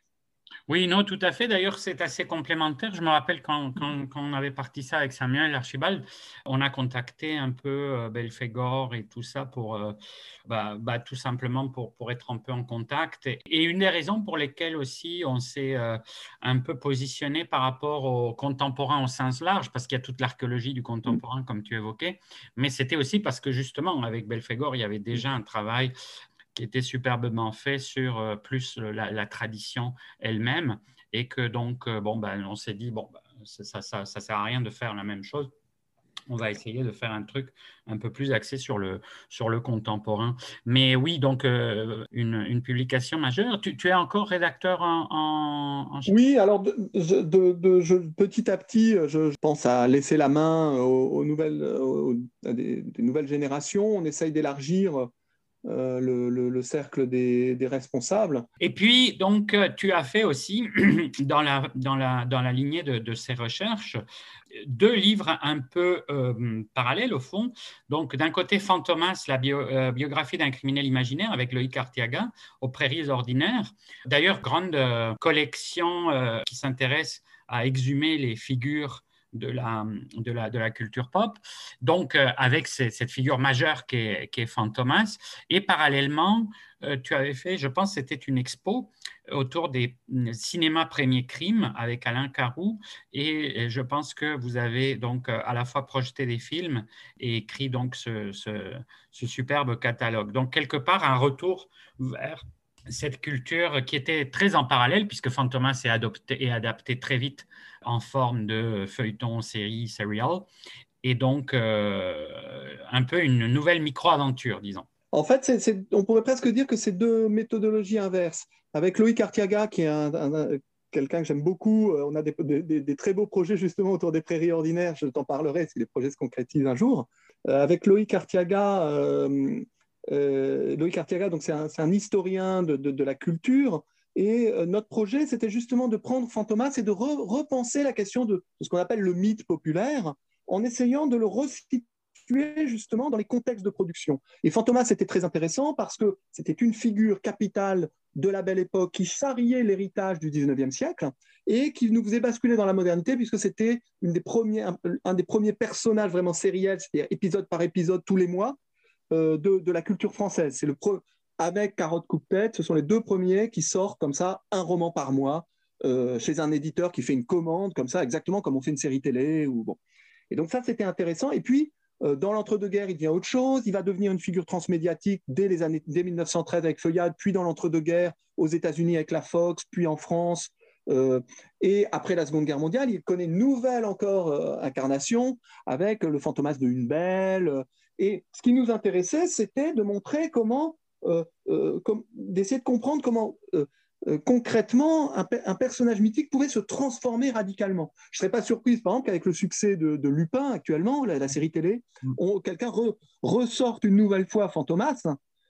Oui, non, tout à fait. D'ailleurs, c'est assez complémentaire. Je me rappelle quand, on avait parti ça avec Samuel Archibald, on a contacté un peu Belphégor et tout ça pour, bah, bah, tout simplement pour, pour être un peu en contact. Et, une des raisons pour lesquelles aussi on s'est un peu positionné par rapport aux contemporains au sens large, parce qu'il y a toute l'archéologie du contemporain, comme tu évoquais, mais c'était aussi parce que justement, avec Belphégor, il y avait déjà un travail qui était superbement fait sur euh, plus la, tradition elle-même et que donc, euh, bon, ben, on s'est dit, bon, ben, ça ne sert à rien de faire la même chose. on va essayer de faire un truc un peu plus axé sur le, sur le contemporain. Mais oui, donc euh, une, publication majeure. Tu, es encore rédacteur en, en, Oui, alors de, de, petit à petit, je, pense à laisser la main aux, nouvelles, à des, nouvelles générations. On essaye d'élargir euh, le, cercle des, responsables. Et puis, donc, tu as fait aussi, dans la, dans la, dans la lignée de, ces recherches, deux livres un peu euh, parallèles au fond. Donc, d'un côté, Fantomas, la euh, biographie d'un criminel imaginaire avec Loïc Artiaga, aux prairies ordinaires. D'ailleurs, grande collection qui s'intéresse à exhumer les figures de la, de la, de la culture pop, donc euh, avec cette figure majeure qui est, qui est Fantomas. Et parallèlement, euh, tu avais fait, je pense, c'était une expo autour des mm, cinémas premiers crimes avec Alain Carou. Et je pense que vous avez donc euh, à la fois projeté des films et écrit donc ce, ce, ce superbe catalogue. Donc, quelque part, un retour vers cette culture qui était très en parallèle, puisque Fantomas est, adopté, et adapté très vite en forme de feuilleton, série, serial, et donc euh, un peu une nouvelle micro-aventure, disons. En fait, on pourrait presque dire que c'est deux méthodologies inverses. Avec Loïc Artiaga, qui est quelqu'un que j'aime beaucoup, euh, on a des, très beaux projets justement autour des prairies ordinaires, je t'en parlerai si les projets se concrétisent un jour. Euh, avec Loïc Artiaga, Loïc Artiaga, donc c'est un, historien de, la culture. Et euh, notre projet, c'était justement de prendre Fantomas et de repenser la question de, ce qu'on appelle le mythe populaire, en essayant de le restituer justement dans les contextes de production. Et Fantomas était très intéressant parce que c'était une figure capitale de la belle époque qui charriait l'héritage du 19e siècle et qui nous faisait basculer dans la modernité puisque c'était un, un, des premiers personnages vraiment sériels, c'est-à-dire épisode par épisode tous les mois, euh, de, la culture française. C'est le avec Carotte Coupe Tête, ce sont les deux premiers qui sortent comme ça un roman par mois euh, chez un éditeur qui fait une commande comme ça, exactement comme on fait une série télé ou bon. Et donc ça c'était intéressant. Et puis euh, dans l'entre-deux-guerres, il devient autre chose. Il va devenir une figure transmédiatique dès les années dès 1913 avec Feuillade, puis dans l'entre-deux-guerres aux États-Unis avec la Fox, puis en France. et après la Seconde Guerre mondiale, il connaît une nouvelle encore incarnation avec le fantomas de Une Belle, et ce qui nous intéressait, c'était de montrer comment, euh, euh, d'essayer de comprendre comment euh, concrètement un, personnage mythique pouvait se transformer radicalement. Je ne serais pas surprise, par exemple, qu'avec le succès de, Lupin actuellement, la, série télé, mm. quelqu'un ressorte une nouvelle fois Fantomas.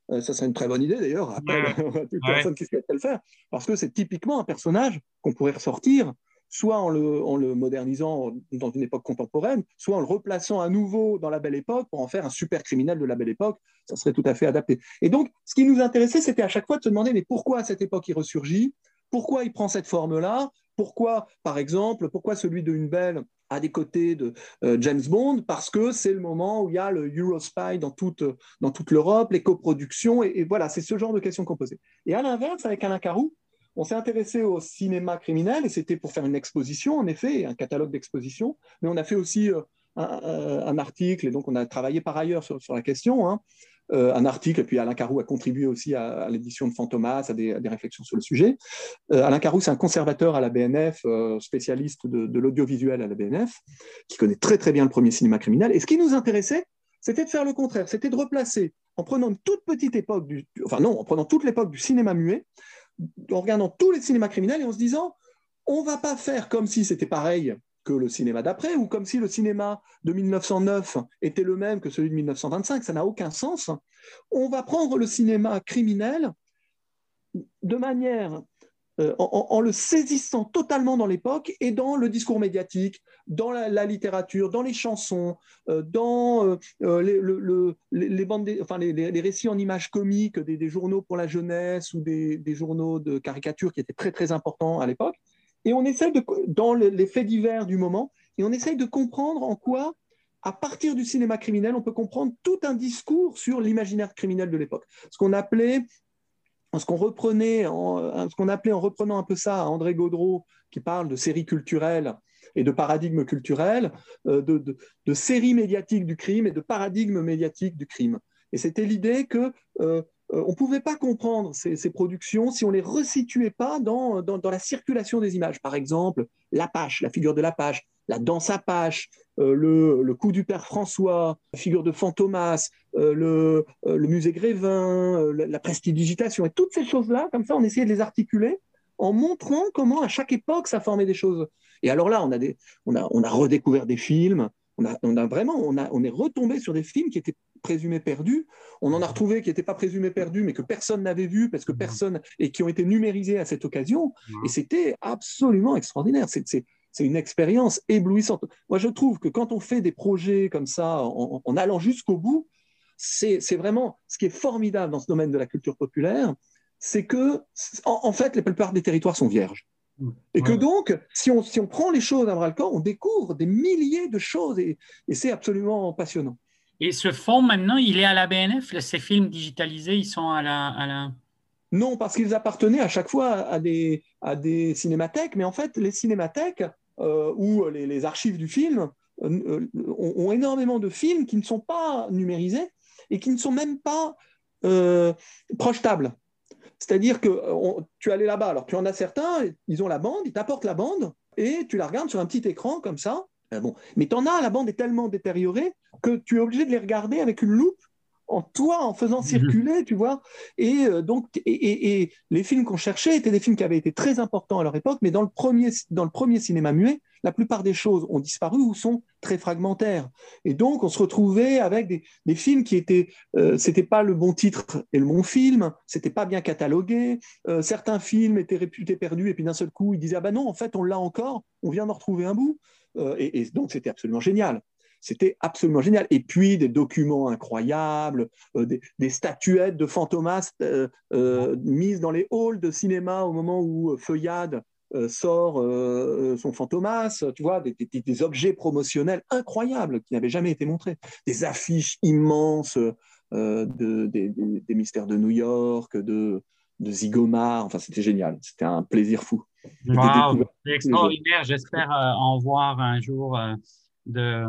ça serait une très bonne idée d'ailleurs, après, toute personne qui souhaite le faire, parce que c'est typiquement un personnage qu'on pourrait ressortir soit en le, modernisant dans une époque contemporaine, soit en le replaçant à nouveau dans la belle époque pour en faire un super criminel de la belle époque. Ça serait tout à fait adapté. Et donc, ce qui nous intéressait, c'était à chaque fois de se demander, mais pourquoi à cette époque il ressurgit? Pourquoi il prend cette forme-là? Pourquoi, par exemple, pourquoi celui de Une Belle à des côtés de euh, James Bond? Parce que c'est le moment où il y a le Eurospy dans toute, l'Europe, les coproductions, et, et voilà, c'est ce genre de questions qu'on posait. Et à l'inverse, avec Alain Carou, on s'est intéressé au cinéma criminel et c'était pour faire une exposition, en effet, un catalogue d'exposition, mais on a fait aussi euh, un, article et donc on a travaillé par ailleurs sur, la question. Hein. Euh, un article, et puis Alain Carou a contribué aussi à, l'édition de Fantomas, à des, réflexions sur le sujet. Euh, Alain Carou, c'est un conservateur à la BNF, spécialiste de, l'audiovisuel à la BNF, qui connaît très très bien le premier cinéma criminel. Et ce qui nous intéressait, c'était de faire le contraire, c'était de replacer, en prenant toute petite époque, du, enfin non, en prenant toute l'époque du cinéma muet, en regardant tous les cinémas criminels et en se disant, on va pas faire comme si c'était pareil que le cinéma d'après, ou comme si le cinéma de 1909 était le même que celui de 1925, ça n'a aucun sens. On va prendre le cinéma criminel de manière euh, en, le saisissant totalement dans l'époque et dans le discours médiatique, dans la, littérature, dans les chansons, euh, dans euh, les, bandes enfin, les, récits en images comiques des, journaux pour la jeunesse ou des, journaux de caricature qui étaient très très importants à l'époque. Et on essaye de, dans les faits divers du moment, et on essaye de comprendre en quoi à partir du cinéma criminel, on peut comprendre tout un discours sur l'imaginaire criminel de l'époque. Ce qu'on appelait ce qu'on reprenait, en, ce qu'on appelait en reprenant un peu ça à André Gaudreau, qui parle de séries culturelles et de paradigmes culturels, euh, de, séries médiatiques du crime et de paradigmes médiatiques du crime. Et c'était l'idée que euh, on ne pouvait pas comprendre ces, productions si on ne les resituait pas dans, dans, la circulation des images. Par exemple, l'Apache, la figure de l'Apache, la danse Apache, le, le, coup du père François, la figure de Fantomas, le, le, musée Grévin, la, la prestidigitation, et toutes ces choses-là, comme ça, on essayait de les articuler en montrant comment à chaque époque ça formait des choses. Et alors là, on a, des, on a, on a redécouvert des films, on a, on a vraiment, on, a, on est retombé sur des films qui étaient présumés perdus. On en a retrouvé qui n'étaient pas présumés perdus, mais que personne n'avait vu parce que mmh. personne et qui ont été numérisés à cette occasion. Mmh. Et c'était absolument extraordinaire. C'est une expérience éblouissante. Moi, je trouve que quand on fait des projets comme ça, en, en allant jusqu'au bout, c'est vraiment ce qui est formidable dans ce domaine de la culture populaire, c'est que, en, fait, la plupart des territoires sont vierges. Et que donc, si on, si on prend les choses à bras le corps, on découvre des milliers de choses et, c'est absolument passionnant. Et ce fonds, maintenant, il est à la BNF Ces films digitalisés, ils sont à la... À la... Non, parce qu'ils appartenaient à chaque fois à des, à des cinémathèques, mais en fait, les cinémathèques euh, ou les, archives du film euh, ont, énormément de films qui ne sont pas numérisés et qui ne sont même pas euh, projetables. C'est-à-dire que tu allais là-bas, alors tu en as certains, ils ont la bande, ils t'apportent la bande et tu la regardes sur un petit écran comme ça. Euh, bon. Mais tu en as, la bande est tellement détériorée que tu es obligé de les regarder avec une loupe en toi, en faisant mhm. circuler, tu vois. Et euh, donc, et, les films qu'on cherchait étaient des films qui avaient été très importants à leur époque, mais dans le premier, dans le premier cinéma muet, la plupart des choses ont disparu ou sont très fragmentaires. Et donc, on se retrouvait avec des, films qui étaient, euh, c'était pas le bon titre et le bon film, c'était pas bien catalogué. Euh, certains films étaient réputés perdus et puis d'un seul coup, ils disaient ah ben non, en fait, on l'a encore, on vient d'en retrouver un bout. et donc, c'était absolument génial. C'était absolument génial. Et puis des documents incroyables, euh, des, statuettes de Fantomas euh, euh, mises dans les halls de cinéma au moment où Feuillade sort son Fantomas, tu vois, des, objets promotionnels incroyables qui n'avaient jamais été montrés, des affiches immenses de, des, mystères de New York, de, de Zigomar, enfin c'était génial, c'était un plaisir fou. Wow, c'est extraordinaire, j'espère en voir un jour de,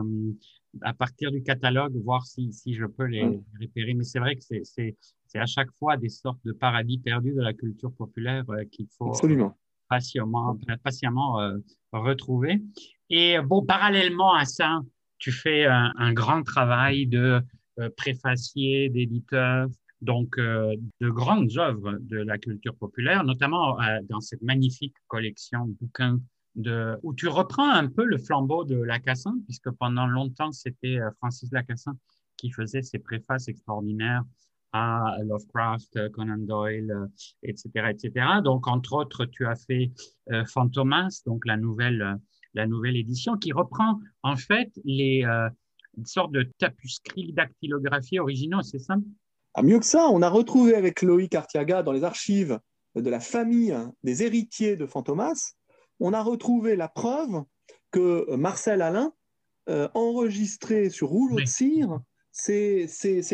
à partir du catalogue, voir si, si je peux les repérer. Mais c'est vrai que c'est à chaque fois des sortes de paradis perdus de la culture populaire euh, qu'il faut Absolument. patiemment, patiemment euh, retrouver. Et bon, parallèlement à ça, tu fais un, grand travail de euh, préfacier, d'éditeur, donc de grandes œuvres de la culture populaire, notamment dans cette magnifique collection de bouquins où tu reprends un peu le flambeau de Lacassin, puisque pendant longtemps, c'était euh, Francis Lacassin qui faisait ses préfaces extraordinaires à Lovecraft, Conan Doyle, etc., euh, etc. Donc, entre autres, tu as fait euh, Fantomas, donc la nouvelle, la nouvelle édition, qui reprend en fait les sortes de tapuscrits dactylographiés originaux, c'est ça? Ah, Mieux que ça, on a retrouvé avec Loïc Artiaga dans les archives de la famille des héritiers de Fantomas on a retrouvé la preuve que Marcel Alain euh, enregistrait sur rouleau de cire ces,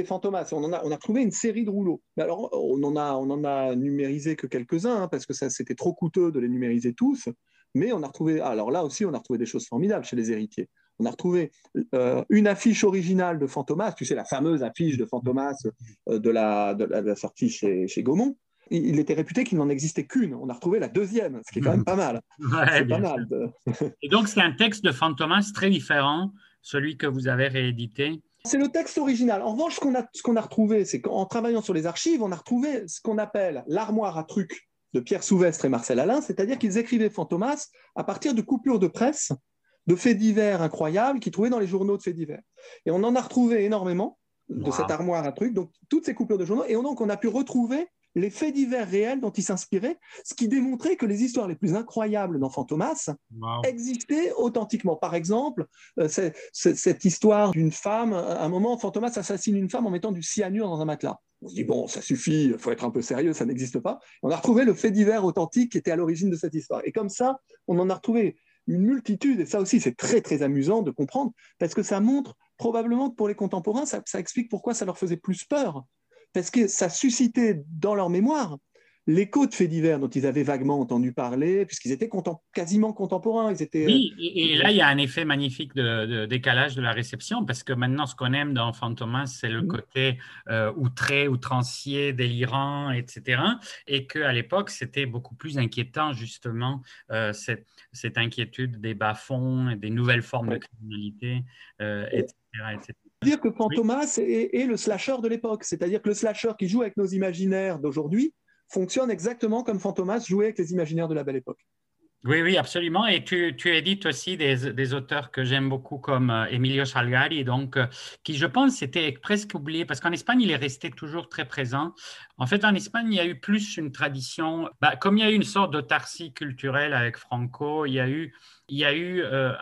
fantomas. On, en a, on a trouvé une série de rouleaux. alors, on en a, on en a numérisé que quelques-uns, hein, parce que c'était trop coûteux de les numériser tous. Mais on a retrouvé, alors là aussi, on a retrouvé des choses formidables chez les héritiers. On a retrouvé euh, une affiche originale de Fantomas, tu sais, la fameuse affiche de Fantomas euh, de, la, de, la, sortie chez, chez Gaumont il était réputé qu'il n'en existait qu'une. On a retrouvé la deuxième, ce qui est quand même pas mal. pas mal. Et donc, c'est un texte de Fantomas très différent, celui que vous avez réédité. C'est le texte original. En revanche, ce qu'on a, qu'on a retrouvé, c'est qu'en travaillant sur les archives, on a retrouvé ce qu'on appelle l'armoire à trucs de Pierre Souvestre et Marcel Alain, c'est-à-dire qu'ils écrivaient Fantomas à partir de coupures de presse, de faits divers incroyables qu'ils trouvaient dans les journaux de faits divers. Et on en a retrouvé énormément de cette armoire à trucs, donc toutes ces coupures de journaux, et donc on a pu retrouver les faits divers réels dont il s'inspirait, ce qui démontrait que les histoires les plus incroyables dans Fantomas existaient authentiquement. Par exemple, euh, cette histoire d'une femme, à un moment, Fantomas assassine une femme en mettant du cyanure dans un matelas. On se dit, bon, ça suffit, il faut être un peu sérieux, ça n'existe pas. On a retrouvé le fait divers authentique qui était à l'origine de cette histoire. Et comme ça, on en a retrouvé une multitude, et ça aussi, c'est très, très amusant de comprendre, parce que ça montre probablement que pour les contemporains, ça explique pourquoi ça leur faisait plus peur parce que ça suscitait dans leur mémoire l'écho de faits divers dont ils avaient vaguement entendu parler, puisqu'ils étaient quasiment contemporains. Ils étaient, oui, et, là, il y a un effet magnifique de, décalage de la réception, parce que maintenant, ce qu'on aime dans Fantomas, c'est le mm. côté euh, outré, outrancier, délirant, etc. Et qu'à l'époque, c'était beaucoup plus inquiétant, justement, euh, cette, cette, inquiétude des bas-fonds, des nouvelles formes de criminalité, euh, etc. etc dire que Fantomas est, le slasher de l'époque, c'est-à-dire que le slasher qui joue avec nos imaginaires d'aujourd'hui fonctionne exactement comme Fantomas jouait avec les imaginaires de la belle époque. Oui, oui, absolument. Et tu, tu édites aussi des, auteurs que j'aime beaucoup comme euh, Emilio Salgari, donc, euh, qui, je pense, était presque oublié parce qu'en Espagne, il est resté toujours très présent. En fait, en Espagne, il y a eu plus une tradition, bah, comme il y a eu une sorte d'autarcie culturelle avec Franco, il y a eu, il y a eu euh,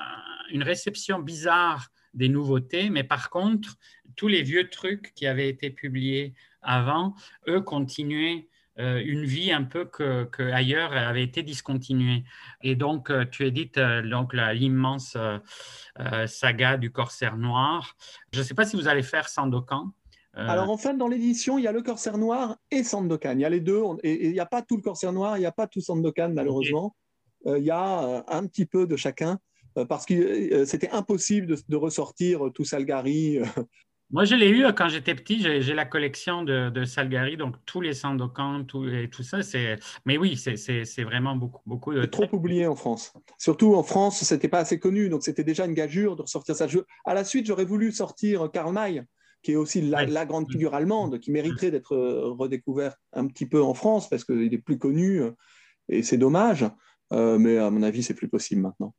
une réception bizarre des nouveautés, mais par contre, tous les vieux trucs qui avaient été publiés avant, eux, continuaient euh, une vie un peu que, que, ailleurs avait été discontinuée. Et donc, euh, tu édites euh, donc l'immense saga du Corsaire Noir. Je ne sais pas si vous allez faire Sandokan. Alors en fait, dans l'édition, il y a le Corsaire Noir et Sandokan. Il y a les deux. Et il n'y a pas tout le Corsaire Noir, il n'y a pas tout Sandokan, malheureusement. il y a un petit peu de chacun parce que c'était impossible de, de, ressortir tout Salgari moi, je l'ai eu euh, quand j'étais petit. J'ai la collection de, Salgari, donc tous les Sandokan, tout, et tout ça. Mais oui, c'est vraiment beaucoup. beaucoup de... Trop oublié en France. Surtout en France, c'était pas assez connu, donc c'était déjà une gageure de ressortir ça. À la suite, j'aurais voulu sortir Karl May, qui est aussi la, grande figure allemande, qui mériterait d'être euh, redécouvert un petit peu en France parce qu'il est plus connu, euh, et c'est dommage. mais à mon avis, c'est plus possible maintenant.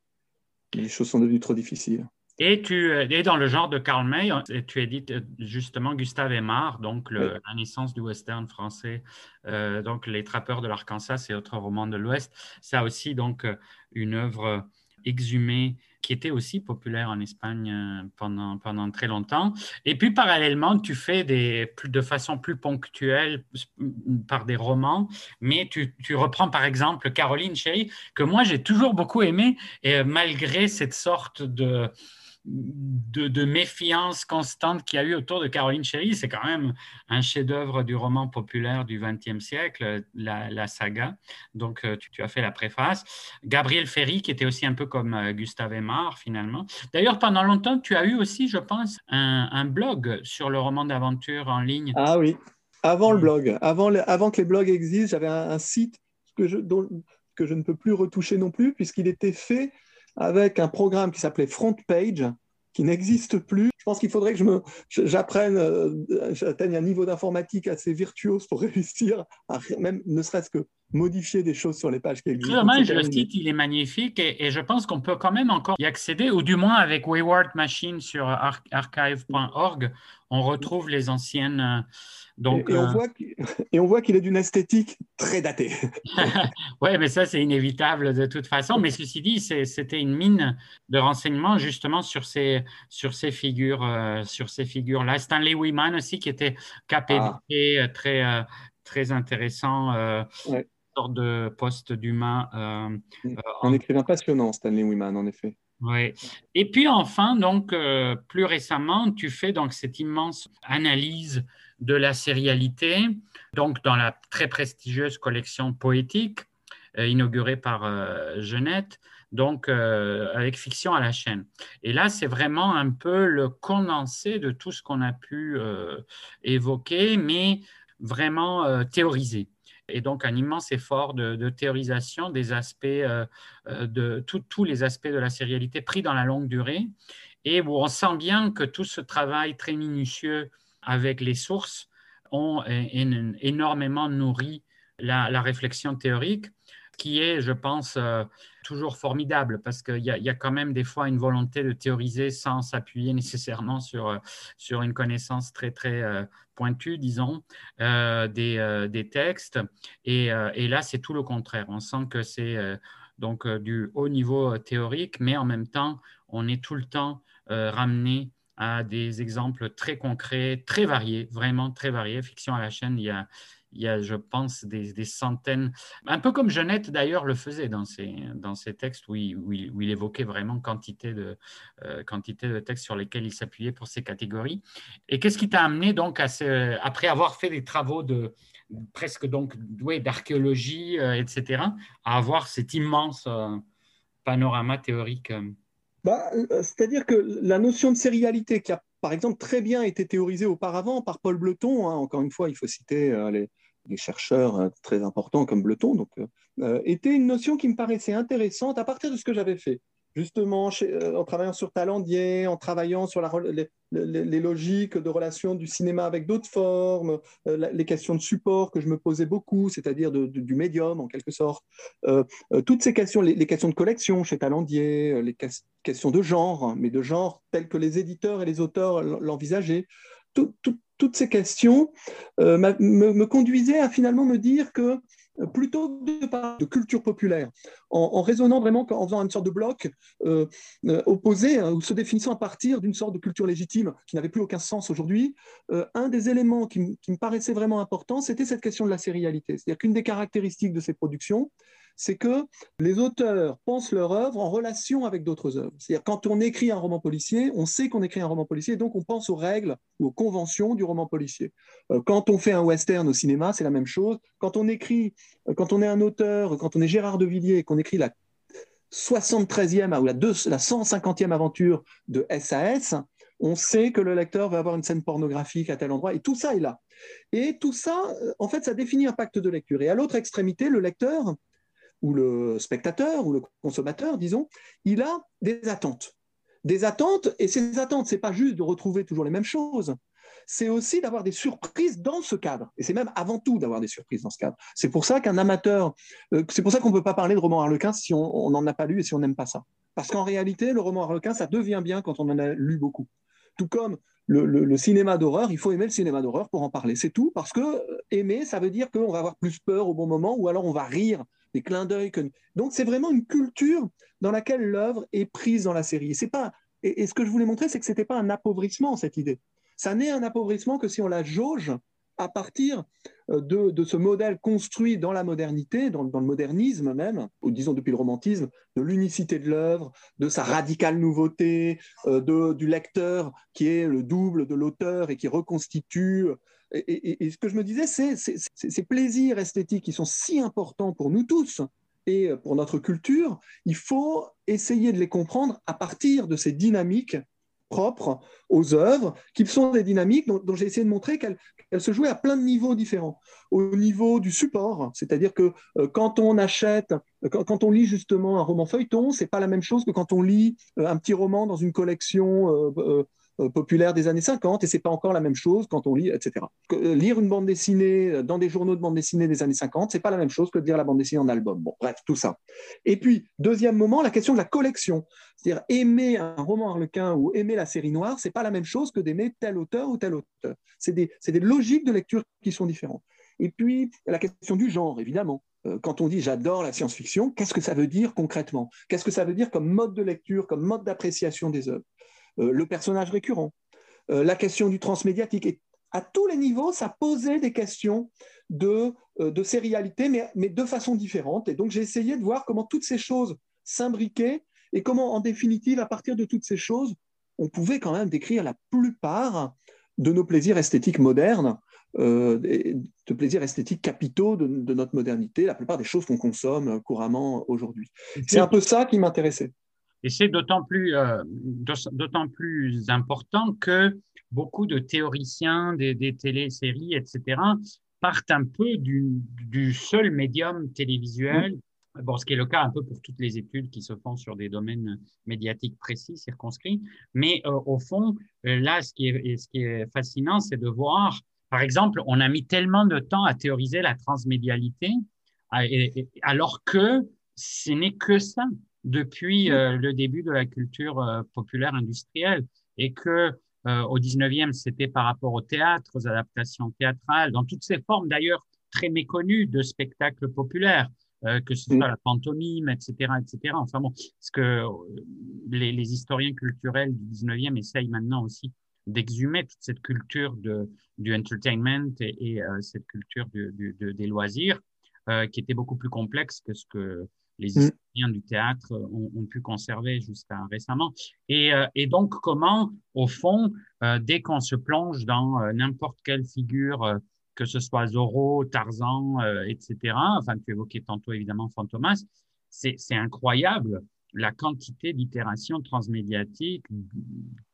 Les choses sont devenues trop difficiles. Et tu es dans le genre de Karl May, tu édites euh, justement Gustave Aimard, donc la naissance du western français, euh, donc Les Trappeurs de l'Arkansas et autres romans de l'Ouest. Ça aussi donc euh, une œuvre exhumée qui était aussi populaire en Espagne pendant, pendant très longtemps. Et puis parallèlement, tu fais des, de façon plus ponctuelle par des romans, mais tu, tu reprends par exemple Caroline Chéry, que moi j'ai toujours beaucoup aimé, et malgré cette sorte de de, méfiance constante qu'il y a eu autour de Caroline Chéry. C'est quand même un chef-d'œuvre du roman populaire du XXe siècle, la, saga. Donc, euh, tu, as fait la préface. Gabriel Ferry, qui était aussi un peu comme euh, Gustave Aimard, finalement. D'ailleurs, pendant longtemps, tu as eu aussi, je pense, un, blog sur le roman d'aventure en ligne. Ah oui, avant le blog. Avant, avant que les blogs existent, j'avais un, site que je, que je ne peux plus retoucher non plus, puisqu'il était fait avec un programme qui s'appelait Front Page, qui n'existe plus. Je pense qu'il faudrait que j'apprenne, euh, j'atteigne un niveau d'informatique assez virtuose pour réussir à même, ne serait-ce que modifier des choses sur les pages qui existent. Dommage, le site il est magnifique et, je pense qu'on peut quand même encore y accéder, ou du moins avec Wayward Machine sur archive.org, on retrouve les anciennes. Euh, donc, et, on euh, et, on voit qu'il est d'une esthétique très datée. oui, mais ça, c'est inévitable de toute façon. Mais ceci dit, c'était une mine de renseignements justement sur ces, sur ces figures, euh, sur ces figures-là. Stanley Wiman aussi, qui était KPD, ah. très, très intéressant. Ouais sorte de poste d'humain. Euh, euh, un écrivain passionnant, Stanley Wiman, en effet. Oui. Et puis enfin, donc euh, plus récemment, tu fais donc cette immense analyse de la sérialité, donc dans la très prestigieuse collection poétique inaugurée par Genette, donc avec fiction à la chaîne. Et là, c'est vraiment un peu le condensé de tout ce qu'on a pu évoquer, mais vraiment théorisé et donc un immense effort de, théorisation des aspects, euh, euh, de tous les aspects de la sérialité pris dans la longue durée, et on sent bien que tout ce travail très minutieux avec les sources ont énormément nourri la, réflexion théorique, qui est, je pense, euh, toujours formidable, parce qu'il y, a quand même des fois une volonté de théoriser sans s'appuyer nécessairement sur, sur une connaissance très, très pointu, disons, euh, euh, des, textes. Euh, et, là, c'est tout le contraire. On sent que c'est donc du haut niveau théorique, mais en même temps, on est tout le temps ramené à des exemples très concrets, très variés, vraiment très variés. Fiction à la chaîne, il y a, il y a, je pense, des, centaines, un peu comme Jeannette d'ailleurs le faisait dans ses, dans ses textes où il, évoquait vraiment quantité de, euh, quantité de textes sur lesquels il s'appuyait pour ces catégories. Et qu'est-ce qui t'a amené donc, après avoir fait des travaux de presque donc d'archéologie, euh, etc., à avoir cet immense euh, panorama théorique? Bah, C'est-à-dire que la notion de sérialité qui a par exemple, très bien été théorisée auparavant par Paul Bleton. Hein. encore une fois, il faut citer les, des chercheurs euh, très importants comme Bleton, donc, euh, euh, était une notion qui me paraissait intéressante à partir de ce que j'avais fait. Justement, en travaillant sur Talandier, en travaillant sur les, logiques de relation du cinéma avec d'autres formes, les questions de support que je me posais beaucoup, c'est-à-dire du médium en quelque sorte, toutes ces questions, les, questions de collection chez Talandier, les questions de genre, mais de genre tel que les éditeurs et les auteurs l'envisageaient, tout, toutes ces questions euh, me, conduisaient à finalement me dire que euh, plutôt de parler de culture populaire, en, raisonnant vraiment, en faisant une sorte de bloc euh, opposé, hein, ou se définissant à partir d'une sorte de culture légitime qui n'avait plus aucun sens aujourd'hui, un des éléments qui, qui, me paraissait vraiment important, c'était cette question de la sérialité. C'est-à-dire qu'une des caractéristiques de ces productions, c'est que les auteurs pensent leur œuvre en relation avec d'autres œuvres. C'est-à-dire quand on écrit un roman policier, on sait qu'on écrit un roman policier, donc on pense aux règles ou aux conventions du roman policier. Euh, quand on fait un western au cinéma, c'est la même chose. Quand on écrit, euh, quand on est un auteur, quand on est Gérard de Villiers et qu'on écrit la 73e ou la, 150e aventure de SAS, on sait que le lecteur va avoir une scène pornographique à tel endroit, et tout ça est là. Et tout ça, euh, en fait, ça définit un pacte de lecture. Et à l'autre extrémité, le lecteur, ou le spectateur ou le consommateur, disons, il a des attentes. Des attentes, et ces attentes, ce n'est pas juste de retrouver toujours les mêmes choses, c'est aussi d'avoir des surprises dans ce cadre. Et c'est même avant tout d'avoir des surprises dans ce cadre. C'est pour ça qu'un amateur, euh, c'est pour ça qu'on ne peut pas parler de roman harlequin si on n'en a pas lu et si on n'aime pas ça. Parce qu'en réalité, le roman harlequin, ça devient bien quand on en a lu beaucoup. Tout comme le, cinéma d'horreur, il faut aimer le cinéma d'horreur pour en parler. C'est tout, parce que euh, aimer, ça veut dire qu'on va avoir plus peur au bon moment, ou alors on va rire des clins d'œil. Donc c'est vraiment une culture dans laquelle l'œuvre est prise dans la série. C'est pas... Et, ce que je voulais montrer, c'est que ce n'était pas un appauvrissement, cette idée. Ça n'est un appauvrissement que si on la jauge à partir euh, de, ce modèle construit dans la modernité, dans, le modernisme même, ou disons depuis le romantisme, de l'unicité de l'œuvre, de sa radicale nouveauté, euh, de, du lecteur qui est le double de l'auteur et qui reconstitue et, ce que je me disais, c'est ces plaisirs esthétiques qui sont si importants pour nous tous et pour notre culture, il faut essayer de les comprendre à partir de ces dynamiques propres aux œuvres, qui sont des dynamiques dont, j'ai essayé de montrer qu'elles se jouaient à plein de niveaux différents. Au niveau du support, c'est-à-dire que euh, quand on achète, quand, on lit justement un roman feuilleton, c'est pas la même chose que quand on lit euh, un petit roman dans une collection euh, populaire des années 50 et c'est pas encore la même chose quand on lit, etc. Euh, lire une bande dessinée euh, dans des journaux de bande dessinée des années 50, c'est pas la même chose que de lire la bande dessinée en album. Bon, bref, tout ça. Et puis, deuxième moment, la question de la collection. C'est-à-dire aimer un roman harlequin ou aimer la série noire, c'est pas la même chose que d'aimer tel auteur ou tel auteur. C'est des, des logiques de lecture qui sont différentes. Et puis, la question du genre, évidemment quand on dit j'adore la science-fiction, qu'est-ce que ça veut dire concrètement? Qu'est-ce que ça veut dire comme mode de lecture, comme mode d'appréciation des œuvres? euh, le personnage récurrent, euh, la question du transmédiatique. Et à tous les niveaux, ça posait des questions de, euh, de sérialité, mais, mais de façon différente. Et donc j'ai essayé de voir comment toutes ces choses s'imbriquaient et comment, en définitive, à partir de toutes ces choses, on pouvait quand même décrire la plupart de nos plaisirs esthétiques modernes, de plaisirs esthétiques capitaux de, de, notre modernité, la plupart des choses qu'on consomme couramment aujourd'hui. C'est un peu ça qui m'intéressait. Et c'est d'autant plus, euh, d'autant plus important que beaucoup de théoriciens des, des téléséries, etc., partent un peu du, du seul médium télévisuel. Bon, ce qui est le cas un peu pour toutes les études qui se font sur des domaines médiatiques précis, circonscrits. Mais euh, au fond, euh, là, ce qui est, ce qui est fascinant, c'est de voir, par exemple, on a mis tellement de temps à théoriser la transmédialité, alors que ce n'est que ça depuis euh, le début de la culture euh, populaire industrielle et que euh, au 19e, c'était par rapport au théâtre, aux adaptations théâtrales, dans toutes ces formes d'ailleurs très méconnues de spectacles populaires, que ce soit la pantomime, etc., etc. Enfin bon, ce que les, les, historiens culturels du 19e essayent maintenant aussi d'exhumer toute cette culture de, du entertainment et, cette culture des loisirs qui était beaucoup plus complexe que ce que les mm. historiens du théâtre ont, pu conserver jusqu'à récemment. Et, et, donc, comment, au fond, dès qu'on se plonge dans n'importe quelle figure que ce soit Zorro, Tarzan, euh, etc. Enfin, tu évoquais tantôt évidemment Fantomas. C'est incroyable la quantité d'itérations transmédiatiques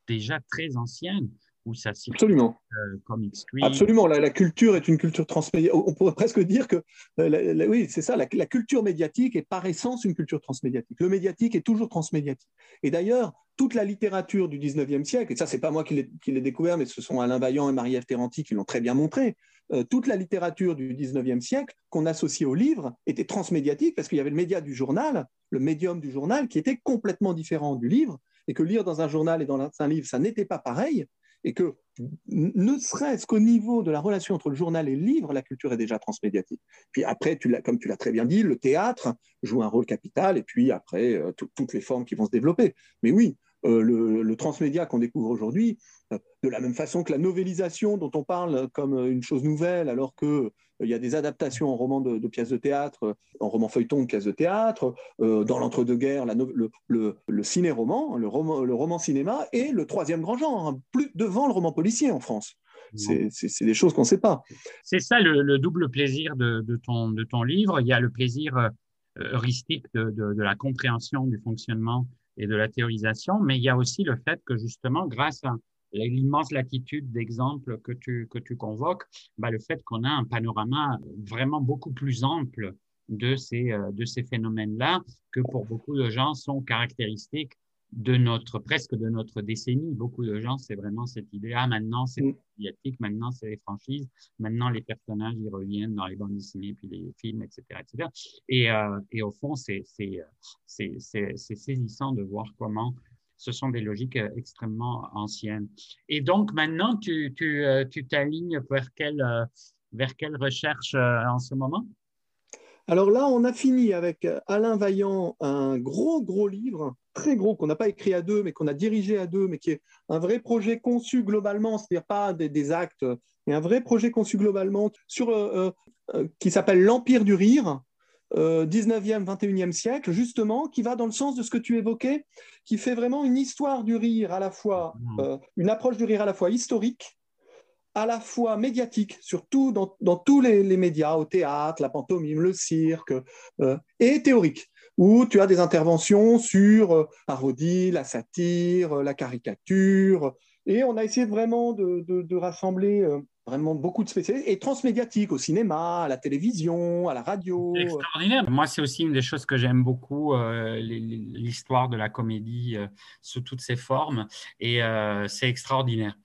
déjà très anciennes où ça Absolument. Euh, Absolument. La, culture est une culture transmédiatique. On pourrait presque dire que, euh, oui, c'est ça, la, culture médiatique est par essence une culture transmédiatique. Le médiatique est toujours transmédiatique. Et d'ailleurs, toute la littérature du 19e siècle, et ça, c'est pas moi qui l'ai découvert, mais ce sont Alain Vaillant et Marie-Ève Terranti qui l'ont très bien montré, euh, toute la littérature du 19e siècle qu'on associait au livre était transmédiatique parce qu'il y avait le média du journal, le médium du journal, qui était complètement différent du livre, et que lire dans un journal et dans un livre, ça n'était pas pareil, et que ne serait-ce qu'au niveau de la relation entre le journal et le livre, la culture est déjà transmédiatique. Puis après, tu comme tu l'as très bien dit, le théâtre joue un rôle capital, et puis après, euh, toutes les formes qui vont se développer. Mais oui, euh, le, transmédia qu'on découvre aujourd'hui, euh, de la même façon que la novélisation dont on parle comme une chose nouvelle, alors qu'il il y a des adaptations en romans de, pièces de théâtre, en romans feuilletons de pièces de théâtre, euh, dans l'entre-deux-guerres, le, le, le ciné-roman, le roman, le roman cinéma est le troisième grand genre, hein, plus devant le roman policier en France. C'est des choses qu'on ne sait pas. C'est ça le, double plaisir de, de, ton, de ton livre. Il y a le plaisir heuristique de, de, la compréhension du fonctionnement et de la théorisation, mais il y a aussi le fait que justement, grâce à l'immense latitude d'exemples que tu, que tu convoques, bah, le fait qu'on a un panorama vraiment beaucoup plus ample de ces, euh, de ces phénomènes-là, que pour beaucoup de gens sont caractéristiques de notre, presque de notre décennie. Beaucoup de gens, c'est vraiment cette idée, ah, maintenant c'est mm. médiatique, maintenant c'est les franchises, maintenant les personnages, ils reviennent dans les bandes dessinées, puis les films, etc. etc. Et, euh, et au fond, c'est saisissant de voir comment ce sont des logiques euh, extrêmement anciennes. Et donc maintenant, tu t'alignes tu, tu vers, quelle, euh, vers quelle recherche en ce moment? Alors là, on a fini avec Alain Vaillant un gros, gros livre, très gros, qu'on n'a pas écrit à deux, mais qu'on a dirigé à deux, mais qui est un vrai projet conçu globalement, c'est-à-dire pas des, actes, mais un vrai projet conçu globalement, sur, euh, euh, qui s'appelle L'Empire du Rire, 19e, 21e siècle, justement, qui va dans le sens de ce que tu évoquais, qui fait vraiment une histoire du rire à la fois, mmh. euh, une approche du rire à la fois historique, à la fois médiatique, surtout dans, tous les, médias, au théâtre, la pantomime, le cirque, euh, et théorique, où tu as des interventions sur euh, parodie, la satire, euh, la caricature, et on a essayé vraiment de, rassembler vraiment beaucoup de spécialistes, et transmédiatique au cinéma, à la télévision, à la radio. extraordinaire. Moi, c'est aussi une des choses que j'aime beaucoup, l'histoire de la comédie sous toutes ses formes, et c'est extraordinaire.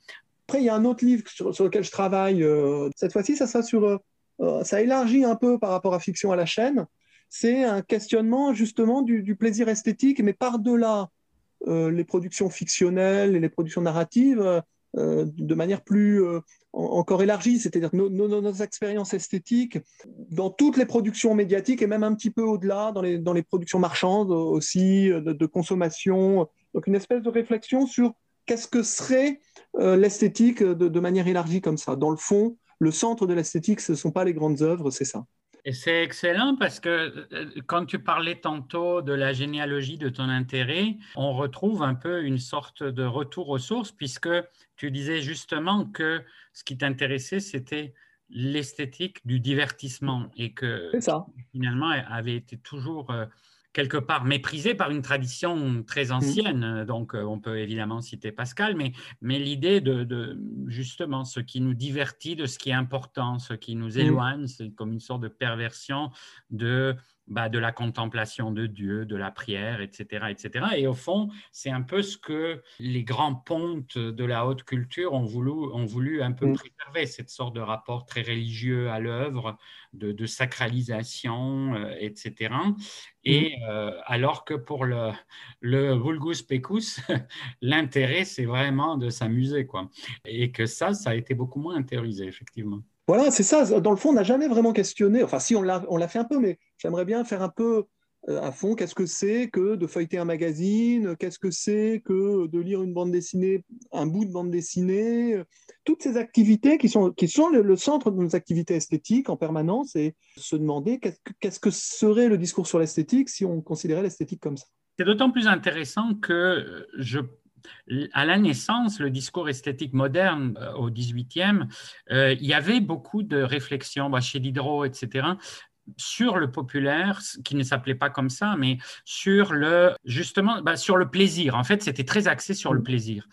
Après, il y a un autre livre sur, lequel je travaille. Euh, cette fois-ci, ça sera sur. Euh, euh, ça élargit un peu par rapport à Fiction à la chaîne. C'est un questionnement justement du, plaisir esthétique, mais par-delà les productions fictionnelles et les productions narratives, de manière plus encore élargie, c'est-à-dire nos, nos, expériences esthétiques dans toutes les productions médiatiques et même un petit peu au-delà, dans les, dans les productions marchandes aussi, de, de, consommation. Donc une espèce de réflexion sur qu'est-ce que serait euh, l'esthétique de, manière élargie comme ça Dans le fond, le centre de l'esthétique, ce ne sont pas les grandes œuvres, c'est ça. Et c'est excellent parce que euh, quand tu parlais tantôt de la généalogie de ton intérêt, on retrouve un peu une sorte de retour aux sources puisque tu disais justement que ce qui t'intéressait, c'était l'esthétique du divertissement et que ça. finalement avait été toujours euh, quelque part méprisé par une tradition très mmh. ancienne. Donc, euh, on peut évidemment citer Pascal, mais, mais l'idée de, justement ce qui nous divertit de ce qui est important, ce qui nous mmh. éloigne, c'est comme une sorte de perversion de bah, de la contemplation de Dieu, de la prière, etc., etc. Et au fond, c'est un peu ce que les grands pontes de la haute culture ont voulu, ont voulu un peu mm. préserver, cette sorte de rapport très religieux à l'œuvre, de, sacralisation, euh, etc. Et mm. euh, alors que pour le, le vulgus pecus, l'intérêt, c'est vraiment de s'amuser, quoi. Et que ça, ça a été beaucoup moins intériorisé, effectivement. Voilà, c'est ça. Dans le fond, on n'a jamais vraiment questionné. Enfin, si, on l'a fait un peu, mais j'aimerais bien faire un peu à fond. Qu'est-ce que c'est que de feuilleter un magazine? Qu'est-ce que c'est que de lire une bande dessinée, un bout de bande dessinée? Toutes ces activités qui sont, qui sont le, centre de nos activités esthétiques en permanence et se demander qu'est-ce que serait le discours sur l'esthétique si on considérait l'esthétique comme ça. C'est d'autant plus intéressant que je à la naissance, le discours esthétique moderne euh, au 18e, euh, il y avait beaucoup de réflexions bah, chez Diderot, etc., sur le populaire, qui ne s'appelait pas comme ça, mais sur le justement bah, sur le plaisir. En fait, c'était très axé sur le mmh. plaisir.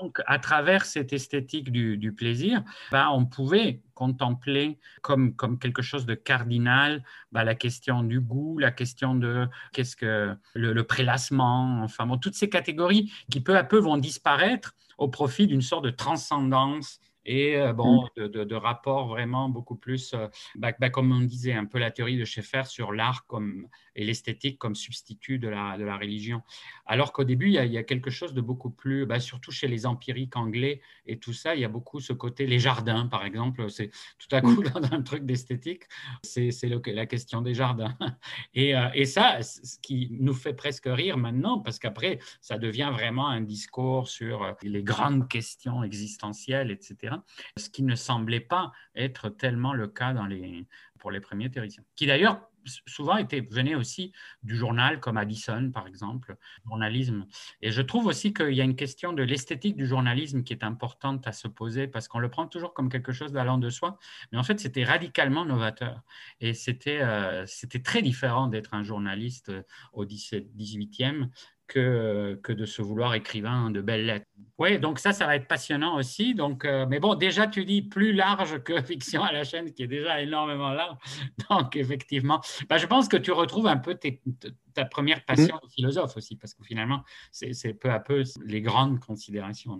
donc, à travers cette esthétique du, plaisir, bah, on pouvait contempler comme, comme quelque chose de cardinal bah, la question du goût, la question de qu'est-ce que le, le, prélassement, enfin bon, toutes ces catégories qui peu à peu vont disparaître au profit d'une sorte de transcendance et euh, bon, mm. de, de, rapports vraiment beaucoup plus, euh, bah, bah, comme on disait, un peu la théorie de Schaeffer sur l'art comme, et l'esthétique comme substitut de la, de la religion. Alors qu'au début, il y, a, quelque chose de beaucoup plus, bah, surtout chez les empiriques anglais et tout ça, il y a beaucoup ce côté, les jardins par exemple, c'est tout à coup mm. dans un truc d'esthétique, c'est la question des jardins. Et, euh, et ça, ce qui nous fait presque rire maintenant, parce qu'après, ça devient vraiment un discours sur les grandes questions existentielles, etc ce qui ne semblait pas être tellement le cas pour les premiers théoriciens, qui d'ailleurs souvent était, venait aussi du journal comme Addison, par exemple, journalisme. Et je trouve aussi qu'il y a une question de l'esthétique du journalisme qui est importante à se poser parce qu'on le prend toujours comme quelque chose d'allant de soi, mais en fait, c'était radicalement novateur. Et c'était euh, très différent d'être un journaliste au 18e que, que de se vouloir écrivain de belles lettres. Oui, donc ça, ça va être passionnant aussi. Donc, euh, mais bon, déjà, tu dis plus large que fiction à la chaîne, qui est déjà énormément large. Donc, effectivement, bah, je pense que tu retrouves un peu ta première passion de philosophe aussi, parce que finalement, c'est peu à peu les grandes considérations.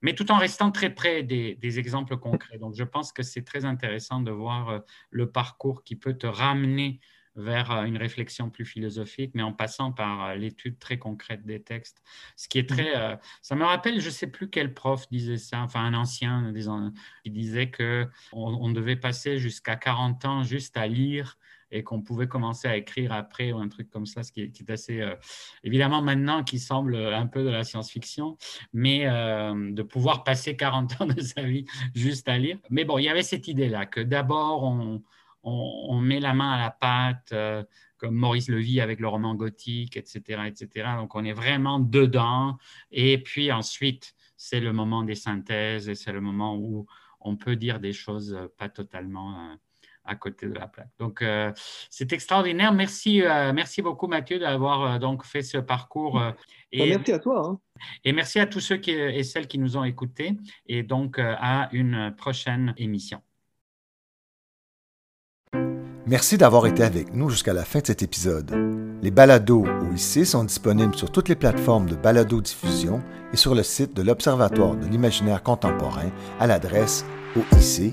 mais tout en restant très près des, des, exemples concrets. Donc, je pense que c'est très intéressant de voir euh, le parcours qui peut te ramener vers euh, une réflexion plus philosophique, mais en passant par euh, l'étude très concrète des textes. Ce qui est très. Euh, ça me rappelle, je ne sais plus quel prof disait ça, enfin un ancien qui disait qu'on on devait passer jusqu'à 40 ans juste à lire et qu'on pouvait commencer à écrire après ou un truc comme ça, ce qui est, assez, évidemment maintenant qui semble un peu de la science-fiction, mais de pouvoir passer 40 ans de sa vie juste à lire. Mais bon, il y avait cette idée-là que d'abord on, on, met la main à la pâte, euh, comme Maurice Levy avec le roman gothique, etc., etc. Donc on est vraiment dedans. Et puis ensuite, c'est le moment des synthèses et c'est le moment où on peut dire des choses pas totalement euh, à côté de la plaque. Donc euh, c'est extraordinaire. Merci, merci beaucoup Mathieu d'avoir donc fait ce parcours. Bah, et, merci à toi. Hein. Et merci à tous ceux qui, et celles qui nous ont écoutés. Et donc à une prochaine émission. Merci d'avoir été avec nous jusqu'à la fin de cet épisode. Les balados OIC sont disponibles sur toutes les plateformes de balado-diffusion et sur le site de l'Observatoire de l'imaginaire contemporain à l'adresse oic.ucam.ca.